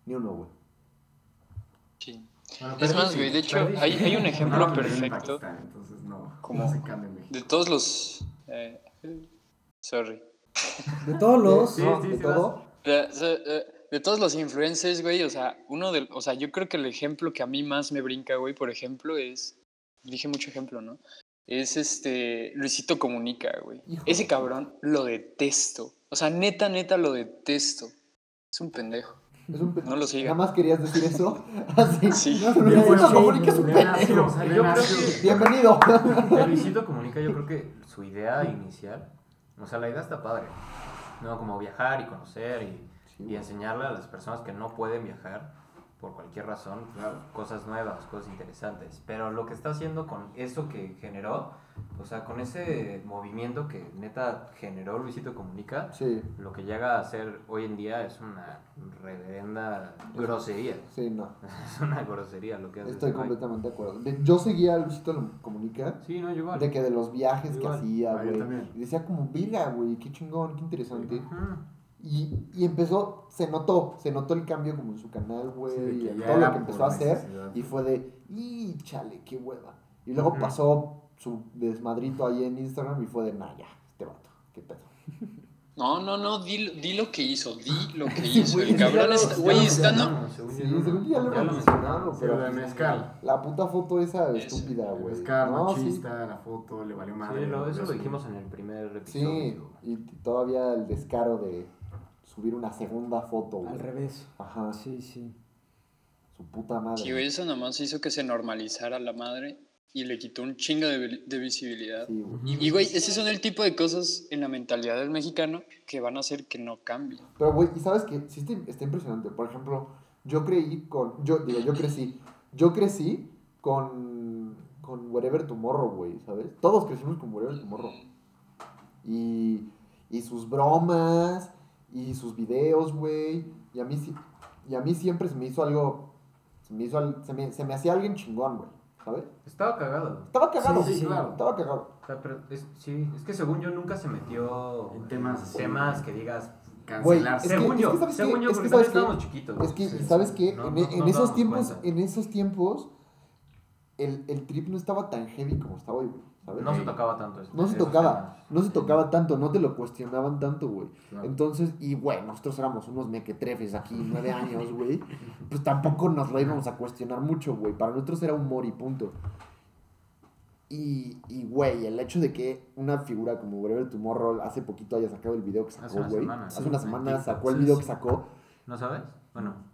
Ni uno, güey. Sí. Bueno, Es más, güey, de hecho, hay, hay un ejemplo No, perfecto Pakistán, entonces no, Como- no se cambia en México. de todos los... eh, sorry. De todos los. Sí, ¿no? sí, de sí, todo. De, de- de todos los influencers, güey, o sea, uno del, o sea, yo creo que el ejemplo que a mí más me brinca, güey, por ejemplo, es, dije mucho ejemplo, ¿no? Es este, Luisito Comunica, güey. Hijo Ese de- cabrón lo detesto. O sea, neta, neta lo detesto. Es un pendejo. Es un pe- No lo sigan. Nada más querías decir eso. Así. Sí. No, no, Luisito no, Comunica es un no, pendejo. Bienvenido. Luisito Comunica, yo creo que su idea inicial, o sea, la idea está padre, ¿no? Como viajar y conocer y, Sí, y enseñarle a las personas que no pueden viajar por cualquier razón, Claro. cosas nuevas, cosas interesantes. Pero lo que está haciendo con eso que generó, o sea, con ese movimiento que neta generó Luisito Comunica, Sí, lo que llega a hacer hoy en día es una reverenda grosería. sí, no. Es una grosería lo que hace. Estoy güey. completamente de acuerdo. De- yo seguía a Luisito Comunica. Sí, no, yo igual. De que de los viajes que Igual. hacía, Ah, yo güey. también. Y decía como, virga, güey, qué chingón, qué interesante. Y, y empezó, se notó, se notó el cambio como en su canal, güey, Sí, ya todo lo que empezó a hacer. Y fue de, y chale, qué hueva. Y luego pasó su desmadrito ahí en Instagram y fue de, nah, ya, este vato, qué pedo. No, no, no, di, lo- di lo que hizo, di lo que Sí, hizo. güey, El cabrón lo- está, ya güey, está, no, Sí, según ya lo hemos mencionado, Sí, pero lo de mezcal. la puta foto esa estúpida, güey. Mezcal, No, sí. machista, la foto, le valió madre. Sí, lo- eso lo dijimos en el primer episodio. Sí, y todavía el descaro de subir una segunda foto, güey. Al revés. Ajá, Sí, sí. su puta madre. Sí, güey, eso nomás hizo que se normalizara la madre y le quitó un chingo de, de visibilidad. Sí. Y, güey, ese son el tipo de cosas en la mentalidad del mexicano que van a hacer que no cambie. Pero, güey, y sabes que sí está, está impresionante. Por ejemplo, yo creí con. Yo, digo, yo crecí. Yo crecí con. Con Wherever Tomorrow, güey, ¿sabes? Todos crecimos con Wherever Tomorrow. Y. Y sus bromas. Y sus videos, güey. Y a mí sí. Y a mí siempre se me hizo algo. Se me hizo. Se me, se me hacía alguien chingón, güey. ¿Sabes? Estaba cagado. Estaba cagado. Sí, sí, claro. Estaba cagado. O sea, pero es, sí, es que según yo nunca se metió En temas temas que digas. Güey, Cancelarse. Es que- según es yo, que según yo, Es que porque ¿sabes también estábamos chiquitos. Es que, Sí, ¿sabes sí. qué? No- en, no- en nos esos tiempos, cuenta. en esos tiempos, el, el trip no estaba tan heavy como está hoy, güey. ¿Sabes? No se tocaba tanto eso. No se tocaba, temas. no se tocaba tanto, no te lo cuestionaban tanto, güey. Claro. Entonces, y güey, nosotros éramos unos mequetrefes aquí, nueve años, güey. Pues tampoco nos lo íbamos a cuestionar mucho, güey. Para nosotros era humor y punto. Y, y, güey, el hecho de que una figura como Wherever Tomorrow hace poquito haya sacado el video que sacó, güey. semana, Hace sí, una semana sacó el video que sacó. ¿No sabes? Bueno.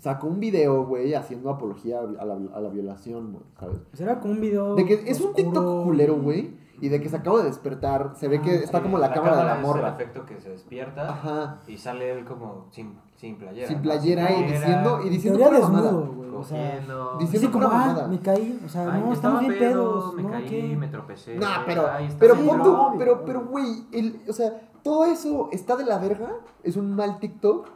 Sacó un video, güey, haciendo apología a la, a la violación, güey, ¿sabes? Pues era como un video. De que es un oscuro. TikTok culero, güey. Y de que se acaba de despertar. Se ve que Ah, está Sí, como la, cámara de la es el morra. efecto que se despierta Ajá. y sale él como sin, sin playera. Sin ¿no? playera y playera, diciendo, y En diciendo pura desnudo, güey. O sea. Sí, como, ah, me caí. O sea, Ay, no, estaba estamos bien pedo, pedos. me ¿no? caí, ¿Qué? me tropecé. Nah, pero, Ay, está pero Sí, no, obvio, pero, pero, güey, el- o sea, todo eso está de la verga, es un mal TikTok.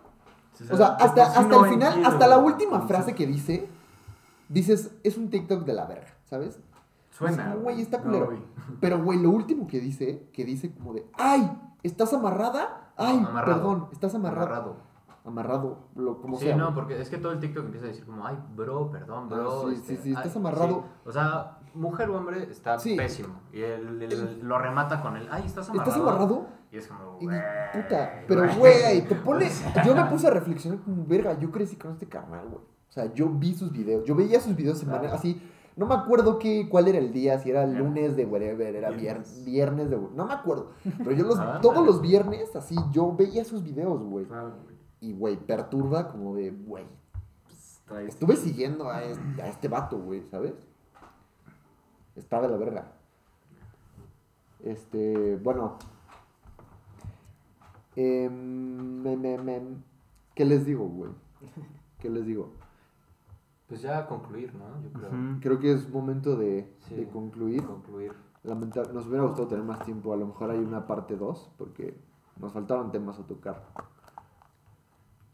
Sí, O sea, hasta, hasta no el final, entiendo hasta la el última frase que dice, dices, es un TikTok de la verga, ¿sabes? Suena. Güey, está culero. Pero, güey, lo último que dice, que dice como de, ¡ay! ¿Estás amarrada? ¡Ay! Amarrado. Perdón, estás amarrado. Amarrado. Amarrado, lo, como Sí, sea. no, porque es que todo el TikTok empieza a decir como, ay, bro, perdón, bro. Ah, sí, este, sí, sí, estás ay, amarrado. sí. O sea, mujer o hombre está pésimo. Y él, él lo remata con el, ay, estás amarrado. ¿Estás amarrado? Y es como, güey. puta, pero güey, te pone. Yo me puse a reflexionar como verga. Yo crecí con este carnal, güey. O sea, yo vi sus videos. Yo veía sus videos semana, Claro. así. No me acuerdo qué, cuál era el día, si era lunes de whatever, era viernes, Viernes. de No me acuerdo. Pero yo los, Ah, todos los viernes, así, yo veía sus videos, güey. Claro. Y, güey, perturba como de, güey. Pues, Estuve siguiendo a este, a este vato, güey, ¿sabes? Está de la verga. Este, bueno. Em, me- me- me- ¿Qué les digo, güey? ¿Qué les digo? Pues ya concluir, ¿no? Yo creo. Creo que es momento de, Sí. de concluir. Concluir. Nos hubiera gustado tener más tiempo. A lo mejor hay una parte 2, porque nos faltaron temas a tocar.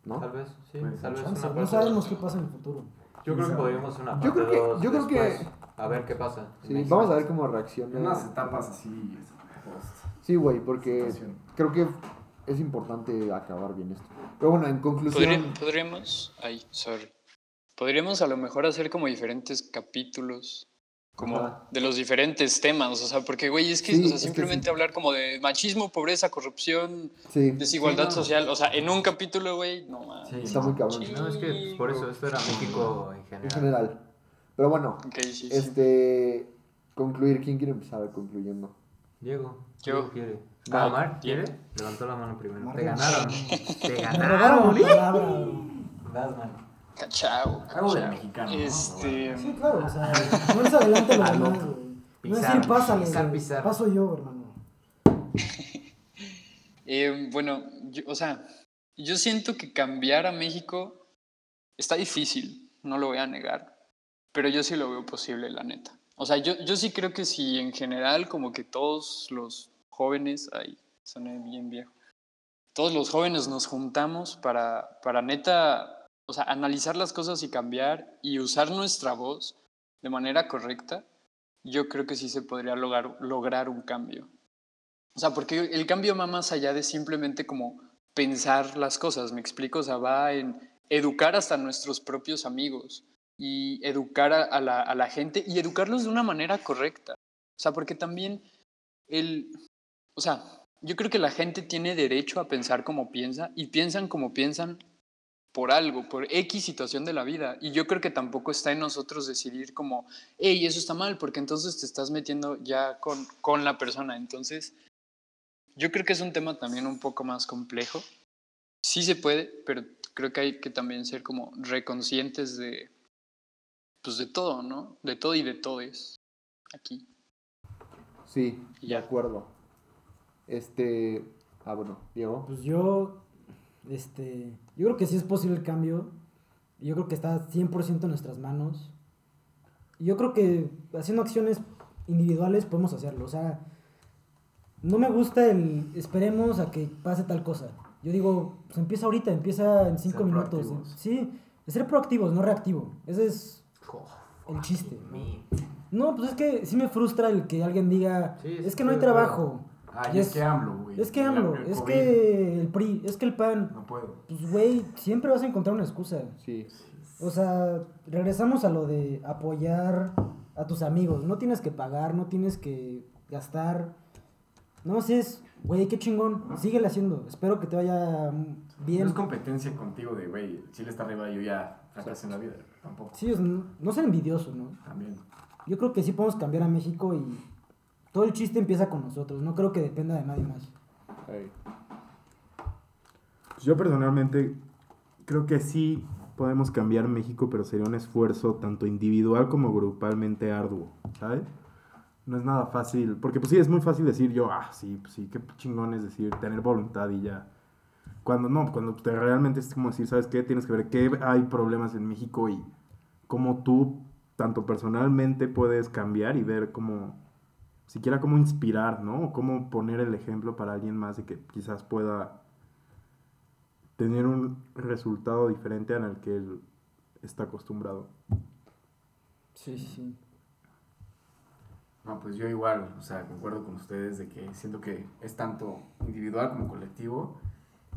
¿No? Tal vez, sí. Pues, tal vez Chance, una No sabemos qué pasa en el futuro. Yo creo que podríamos hacer una parte Yo creo que- dos yo creo que- A ver qué pasa. en Sí, México. vamos a ver cómo En reacciona. unas etapas así. Sí, güey, porque creo que es importante acabar bien esto. Pero bueno, en conclusión. Podría- podríamos, ay, sorry. Podríamos a lo mejor hacer como diferentes capítulos como Ajá. de los diferentes temas, o sea, porque, güey, es que, Sí, o sea, es que simplemente sí. hablar como de machismo, pobreza, corrupción, Sí, desigualdad Sí, no. social, o sea, en un capítulo, güey, no mames. Sí. está muy cabrón. No, es que pues, por eso esto era México en general. En general. Pero bueno, Ok, sí, sí. este. Concluir. ¿Quién quiere empezar concluyendo? Diego, Yo. Diego quiere. Va, Ah, Omar. ¿quiere? Levantó la mano primero. Omar, Te no. ganaron. Te ganaron. la palabra, bro. Vas, man. Cachao. Algo de. Este. Sí, claro, o sea, no es adelante lo demás, no. güey. No es decir, pásale, pisar, güey. pisar. Paso yo, hermano. Eh, bueno, yo- o sea, yo siento que cambiar a México está difícil, no lo voy a negar, pero yo sí lo veo posible, la neta. O sea, yo, yo sí creo que si en general como que todos los jóvenes, ay, soné bien viejo, todos los jóvenes nos juntamos para, para neta, o sea, analizar las cosas y cambiar y usar nuestra voz de manera correcta, yo creo que sí se podría lograr, lograr un cambio. O sea, porque el cambio va más allá de simplemente como pensar las cosas, ¿me explico? O sea, va en educar hasta nuestros propios amigos y educar a, a la, a la gente y educarlos de una manera correcta. O sea, porque también el... O sea, yo creo que la gente tiene derecho a pensar como piensa y piensan como piensan por algo, por X situación de la vida. Y yo creo que tampoco está en nosotros decidir como, hey, eso está mal, porque entonces te estás metiendo ya con, con la persona. Entonces, yo creo que es un tema también un poco más complejo. Sí se puede, pero creo que hay que también ser como reconscientes de, pues de todo, ¿no? De todo y de todes aquí. Sí, Y de ya. acuerdo. Este. Ah, bueno, Diego. Pues yo, este, yo creo que sí es posible el cambio. Yo creo que está 100% en nuestras manos. Y yo creo que haciendo acciones individuales podemos hacerlo. O sea, no me gusta el esperemos a que pase tal cosa. Yo digo, pues empieza ahorita, empieza en cinco Ser minutos. proactivos. Sí, es ser proactivos, no reactivo. Ese es el chiste. ¿no? No, pues es que sí me frustra el que alguien diga, Sí, es que no hay trabajo. Ah, Y es, es- que AMLO, güey. Es que El- AMLO, el es que el PRI, es que el PAN. No puedo. Pues, güey, siempre vas a encontrar una excusa. Sí. O sea, regresamos a lo de apoyar a tus amigos. No tienes que pagar, no tienes que gastar. No, si es, güey, qué chingón. Síguele haciendo. Espero que te vaya mm, No bien. es competencia contigo de, güey, Chile está arriba y yo ya fracasé en la vida. Tampoco. Sí, es- no, no ser envidioso, ¿no? También. Yo creo que sí podemos cambiar a México y todo el chiste empieza con nosotros. No creo que dependa de nadie más. Ahí. Pues yo personalmente creo que sí podemos cambiar México, pero sería un esfuerzo tanto individual como grupalmente arduo, ¿sabes? No es nada fácil, porque pues sí, es muy fácil decir yo, ah, sí, pues sí, qué chingón es decir, tener voluntad y ya. Cuando no, cuando te realmente es como decir, ¿sabes qué? Tienes que ver qué hay problemas en México y cómo tú, tanto personalmente, puedes cambiar y ver cómo, siquiera cómo inspirar, ¿no? O cómo poner el ejemplo para alguien más de que quizás pueda tener un resultado diferente al que él está acostumbrado. Sí, sí. No, pues yo igual, o sea, concuerdo con ustedes de que siento que es tanto individual como colectivo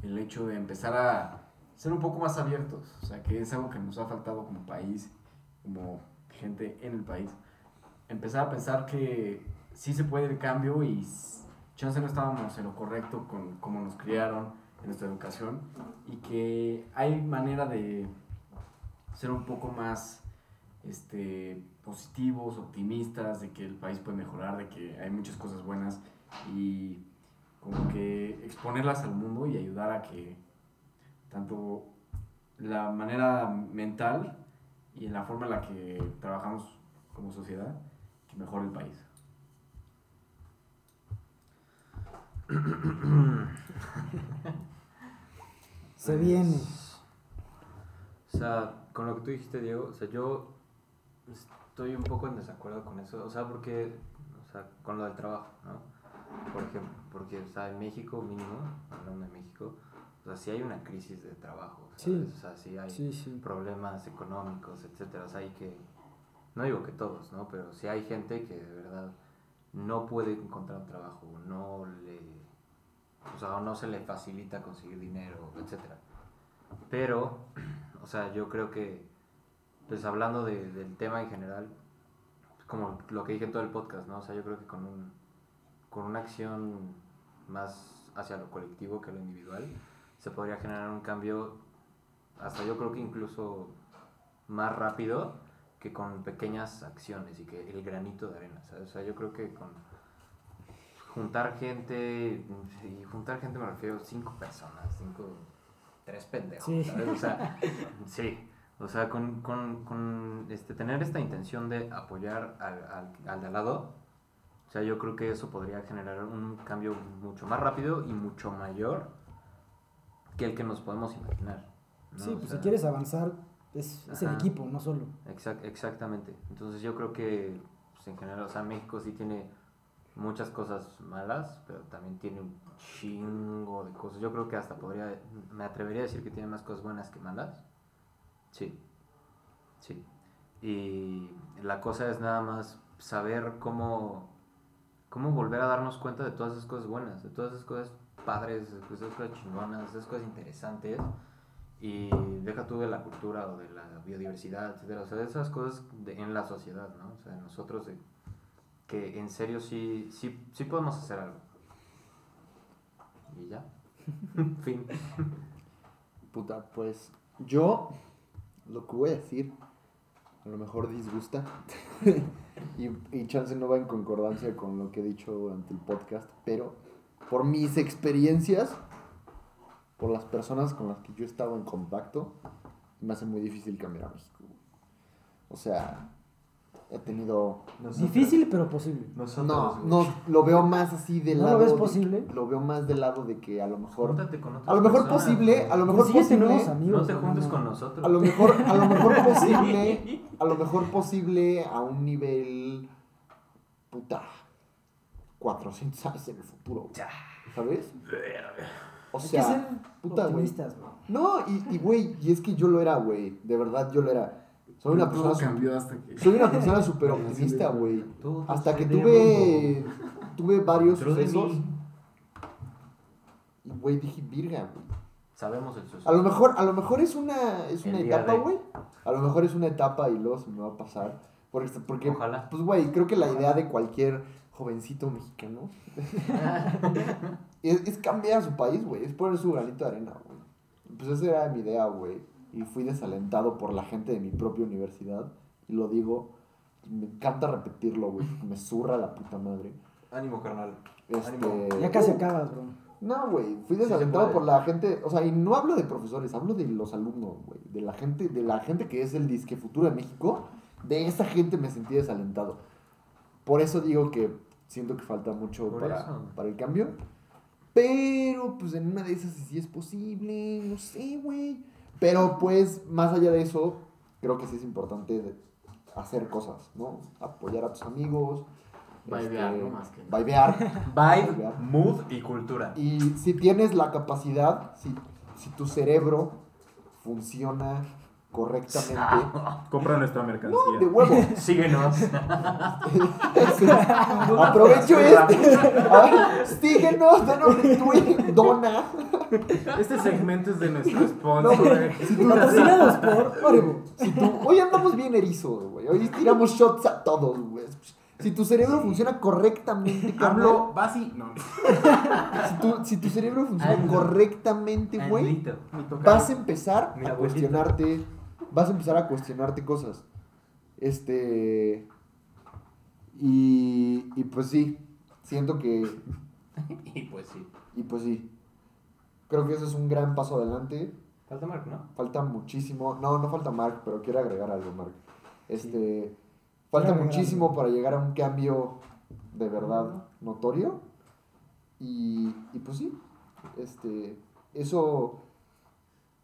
el hecho de empezar a ser un poco más abiertos, o sea, que es algo que nos ha faltado como país, como gente en el país. Empezar a pensar que sí se puede el cambio y chance no estábamos en lo correcto con cómo nos criaron en nuestra educación y que hay manera de ser un poco más este, positivos, optimistas, de que el país puede mejorar, de que hay muchas cosas buenas y como que exponerlas al mundo y ayudar a que tanto la manera mental y la forma en la que trabajamos como sociedad, que mejore el país. Se viene. O sea, con lo que tú dijiste, Diego, o sea, yo estoy un poco en desacuerdo con eso, o sea, porque, o sea, con lo del trabajo, ¿no? Por ejemplo, porque, o sea, en México mínimo, hablando de México, o sea, sí hay una crisis de trabajo, ¿sabes? Sí. O sea, sí hay Sí, sí. problemas económicos, etcétera, o sea, hay que, no digo que todos, ¿no? Pero sí hay gente que de verdad no puede encontrar un trabajo, no le, o sea, no se le facilita conseguir dinero, etcétera. Pero, o sea, yo creo que, pues hablando de- del tema en general, como lo que dije en todo el podcast, ¿no? O sea, yo creo que con, un, con una acción más hacia lo colectivo que lo individual, se podría generar un cambio, hasta yo creo que incluso más rápido que con pequeñas acciones y que el granito de arena, ¿sabes? O sea, yo creo que con juntar gente, y juntar gente me refiero a cinco personas, cinco, tres pendejos, Sí. ¿sabes? O sea, sí, o sea, con, con, con este, tener esta intención de apoyar al, al, al de al lado, o sea, yo creo que eso podría generar un cambio mucho más rápido y mucho mayor que el que nos podemos imaginar. ¿no? Sí, O pues sea, si quieres avanzar, es, es el equipo, no solo. Exact- exactamente. Entonces yo creo que pues, en general, o sea, México sí tiene muchas cosas malas, pero también tiene un chingo de cosas. Yo creo que hasta podría, me atrevería a decir que tiene más cosas buenas que malas. Sí, sí. Y la cosa es nada más saber cómo, cómo volver a darnos cuenta de todas esas cosas buenas, de todas esas cosas padres, de esas cosas chingonas, de esas cosas interesantes. Y deja tú de la cultura o de la biodiversidad, etcétera. O sea, de esas cosas de- en la sociedad, ¿no? O sea, nosotros que en serio sí, sí, sí podemos hacer algo. Y ya. fin. Puta, pues yo lo que voy a decir a lo mejor disgusta y, y chance no va en concordancia con lo que he dicho durante el podcast, pero por mis experiencias, por las personas con las que yo he estado en contacto, me hace muy difícil cambiar a México. O sea, he tenido... Difícil, pero posible. Nosotros, No, no, lo veo más así del ¿No lo lado... ves de- posible? lo veo más del lado de que a lo mejor... Júntate con A lo mejor personas, posible, a lo mejor posible... nuevos amigos. No te juntes con nosotros. A lo mejor, a lo mejor posible, a lo mejor posible a un nivel, puta, 400 años en el futuro, güey, ¿sabes? O Hay que sea, ser puta, güey. No, y, y, güey, y es que yo lo era, güey, de verdad yo lo era. Soy una persona, cambió hasta que... soy una persona súper optimista, güey. Hasta que tuve, tuve varios sucesos y, güey, dije, virga, güey. Sabemos el suceso. A lo mejor, a lo mejor es una, es una etapa, de. güey. A lo mejor es una etapa y luego se me va a pasar. Porque, porque Ojalá. pues, güey, creo que la idea de cualquier jovencito mexicano es, es cambiar su país, güey. Es poner su granito de arena, güey. Pues esa era mi idea, güey. Y fui desalentado por la gente de mi propia universidad. Y lo digo, me encanta repetirlo, güey. Me zurra la puta madre. Ánimo, carnal. Este, Ya casi acabas, bro. no, güey, fui desalentado puede. por la gente, o sea, y no hablo de profesores, hablo de los alumnos, güey, de la gente, de la gente que es el disque futuro de México, de esa gente me sentí desalentado. Por eso digo que siento que falta mucho para, para el cambio. Pero, pues en una de esas sí es posible, no sé, güey. Pero, pues, más allá de eso, creo que sí es importante hacer cosas, ¿no? Apoyar a tus amigos. Vibear, este, ¿no? Más que nada. Vibear. Vibe, mood y cultura. Y si tienes la capacidad, si, si tu cerebro funciona correctamente, Compra nuestra mercancía. de huevo. Síguenos. Sí. Aprovecho este. Síguenos, danos retweet, dona. Este segmento es de nuestro sponsor. Si tu, Patrocinados por si hoy andamos bien erizos, güey. Hoy tiramos shots a todos, güey. Si tu cerebro funciona correctamente, Hablo, vas y. No, si tu, si tu cerebro funciona correctamente, güey, vas a empezar a abuelito. cuestionarte, vas a empezar a cuestionarte cosas. Este y, y pues sí, siento que Y pues sí. y pues sí. Creo que eso es un gran paso adelante. Falta Mark, ¿no? Falta muchísimo. No, no falta Mark, pero quiero agregar algo, Mark. Este falta muchísimo algo. para llegar a un cambio de verdad notorio. Y, y pues sí, este eso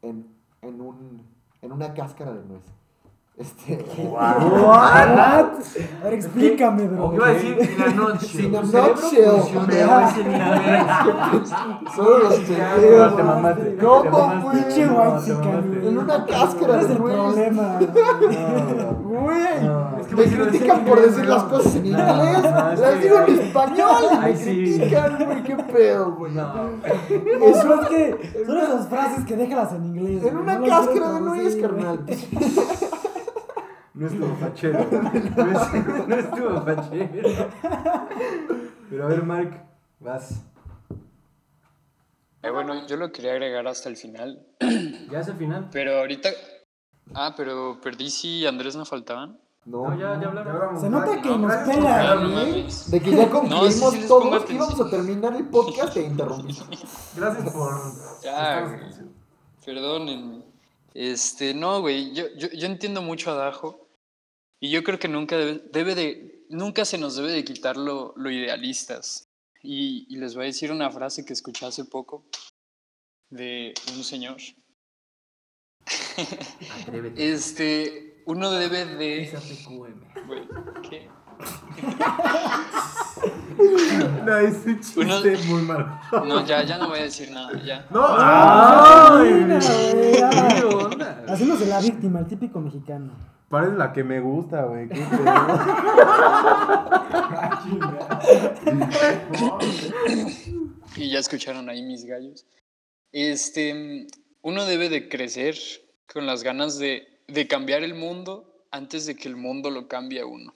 en, en un en una cáscara de nuez. Este What? A ver, explícame, bro. Iba a decir in a nutshell. In a Tu cerebro nutshell. funciona ese nivel. Solo los No, chequeos. te mamaste, te ¿Cómo, mamaste. güey? Pinche. En una cáscara ¿Cuál es de el nuez. problema? Güey, me critican por decir las cosas en inglés, las digo en español y me Ay, sí. critican, güey, qué pedo, güey. Eso es que son esas frases que déjalas en inglés. En una cáscara de nuez, carnal. No estuvo fachero. No estuvo, no estuvo fachero. Pero a ver, Mark, vas. Eh, bueno, yo lo quería agregar hasta el final, Ya es el final. pero ahorita... Ah, pero perdí si Andrés no faltaban. No, No, ya, ya hablaron. Se nota que No, nos pela, no mames. De que ya concluimos sí, sí todos, atención. íbamos a terminar el podcast e interrumpí. Gracias por. Ya. Perdónenme. Este, no, güey, yo, yo, yo entiendo mucho a Dajo y yo creo que nunca debe, debe de, nunca se nos debe de quitar lo, lo idealistas. Y, y les voy a decir una frase que escuché hace poco de un señor. Atrévete. Este, uno debe de... Esa PQM. Güey, ¿qué? No, ese chiste Uno- es muy malo. No, ya, ya no voy a decir nada, ya. No, Ay, ¡Ay! güey. ¿Qué onda? Haciéndose la víctima, el típico mexicano. Parece la que me gusta, güey. qué pedo. Y ya escucharon ahí mis gallos. Este, uno debe de crecer con las ganas de, de cambiar el mundo antes de que el mundo lo cambie a uno.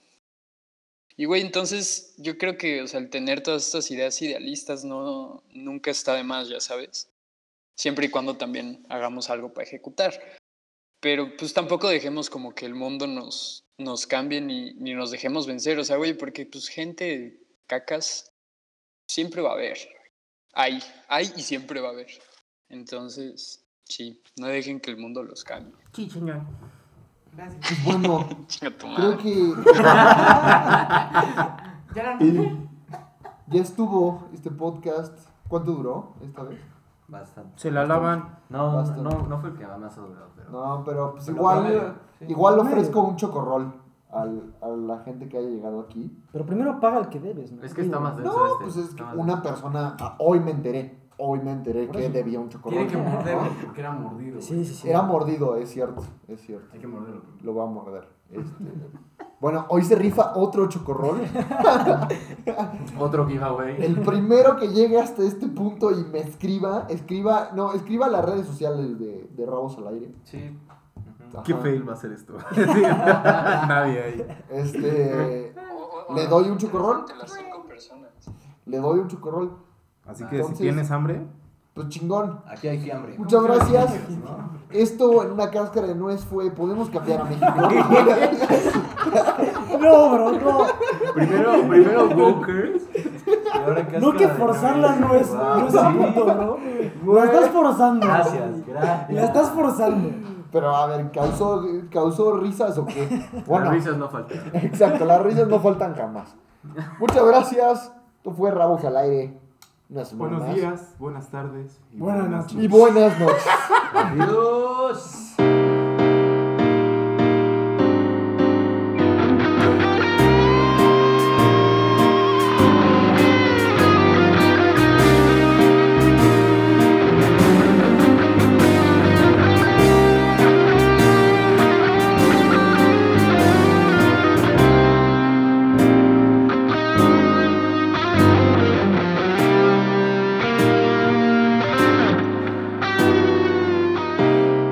Y güey, entonces yo creo que, o sea, el tener todas estas ideas idealistas no, nunca está de más, ya sabes. Siempre y cuando también hagamos algo para ejecutar. Pero pues tampoco dejemos como que el mundo nos, nos cambie ni, ni nos dejemos vencer. O sea, güey, porque pues gente cacas siempre va a haber. Hay, hay y siempre va a haber. Entonces, sí, no dejen que el mundo los cambie. Sí, chingón. Pues bueno, creo que Ya la ya estuvo este podcast. ¿Cuánto duró esta vez? Bastante. Se la lavan. No, Bastante. no, no fue el que más ha durado, pero. No, pero pues Pero igual, sí. igual ofrezco un chocorrol al, a la gente que haya llegado aquí. Pero primero paga el que debes, ¿no? Es que está más denso No, este. pues es que una persona, ah, hoy me enteré, hoy me enteré que eso. debía un chocorrol. Tiene que morderlo porque era mordido. Sí, sí, sí. Era mordido, es cierto, es cierto. Hay que morderlo. Lo voy a morder. Este, Bueno, hoy se rifa otro chocorrol. Otro giveaway. El primero que llegue hasta este punto y me escriba, escriba, no, escriba a las redes sociales de, de Rabos al Aire. Sí. Ajá. ¿Qué fail va a ser esto? Nadie ahí. Este, O- o- ¿Le doy un chocorrol? las cinco personas. le doy un chocorrol. Así que Entonces- si tienes hambre, Pues chingón. Aquí hay fiambre. Muchas gracias. ¿no? Esto en una cáscara de nuez fue Podemos cambiar a México. No, bro, no. Primero, primero Gokers. No que de forzarla nuez. no es, Wow, no es punto. La estás forzando. Gracias, gracias. La estás forzando. Pero a ver, ¿causó, causó risas o qué? Bueno, Las risas no faltan. exacto, las risas no faltan jamás. Muchas gracias. Esto fue Rabos al Aire. Buenos días, buenas tardes y Buenas noches. Y buenas noches. Adiós.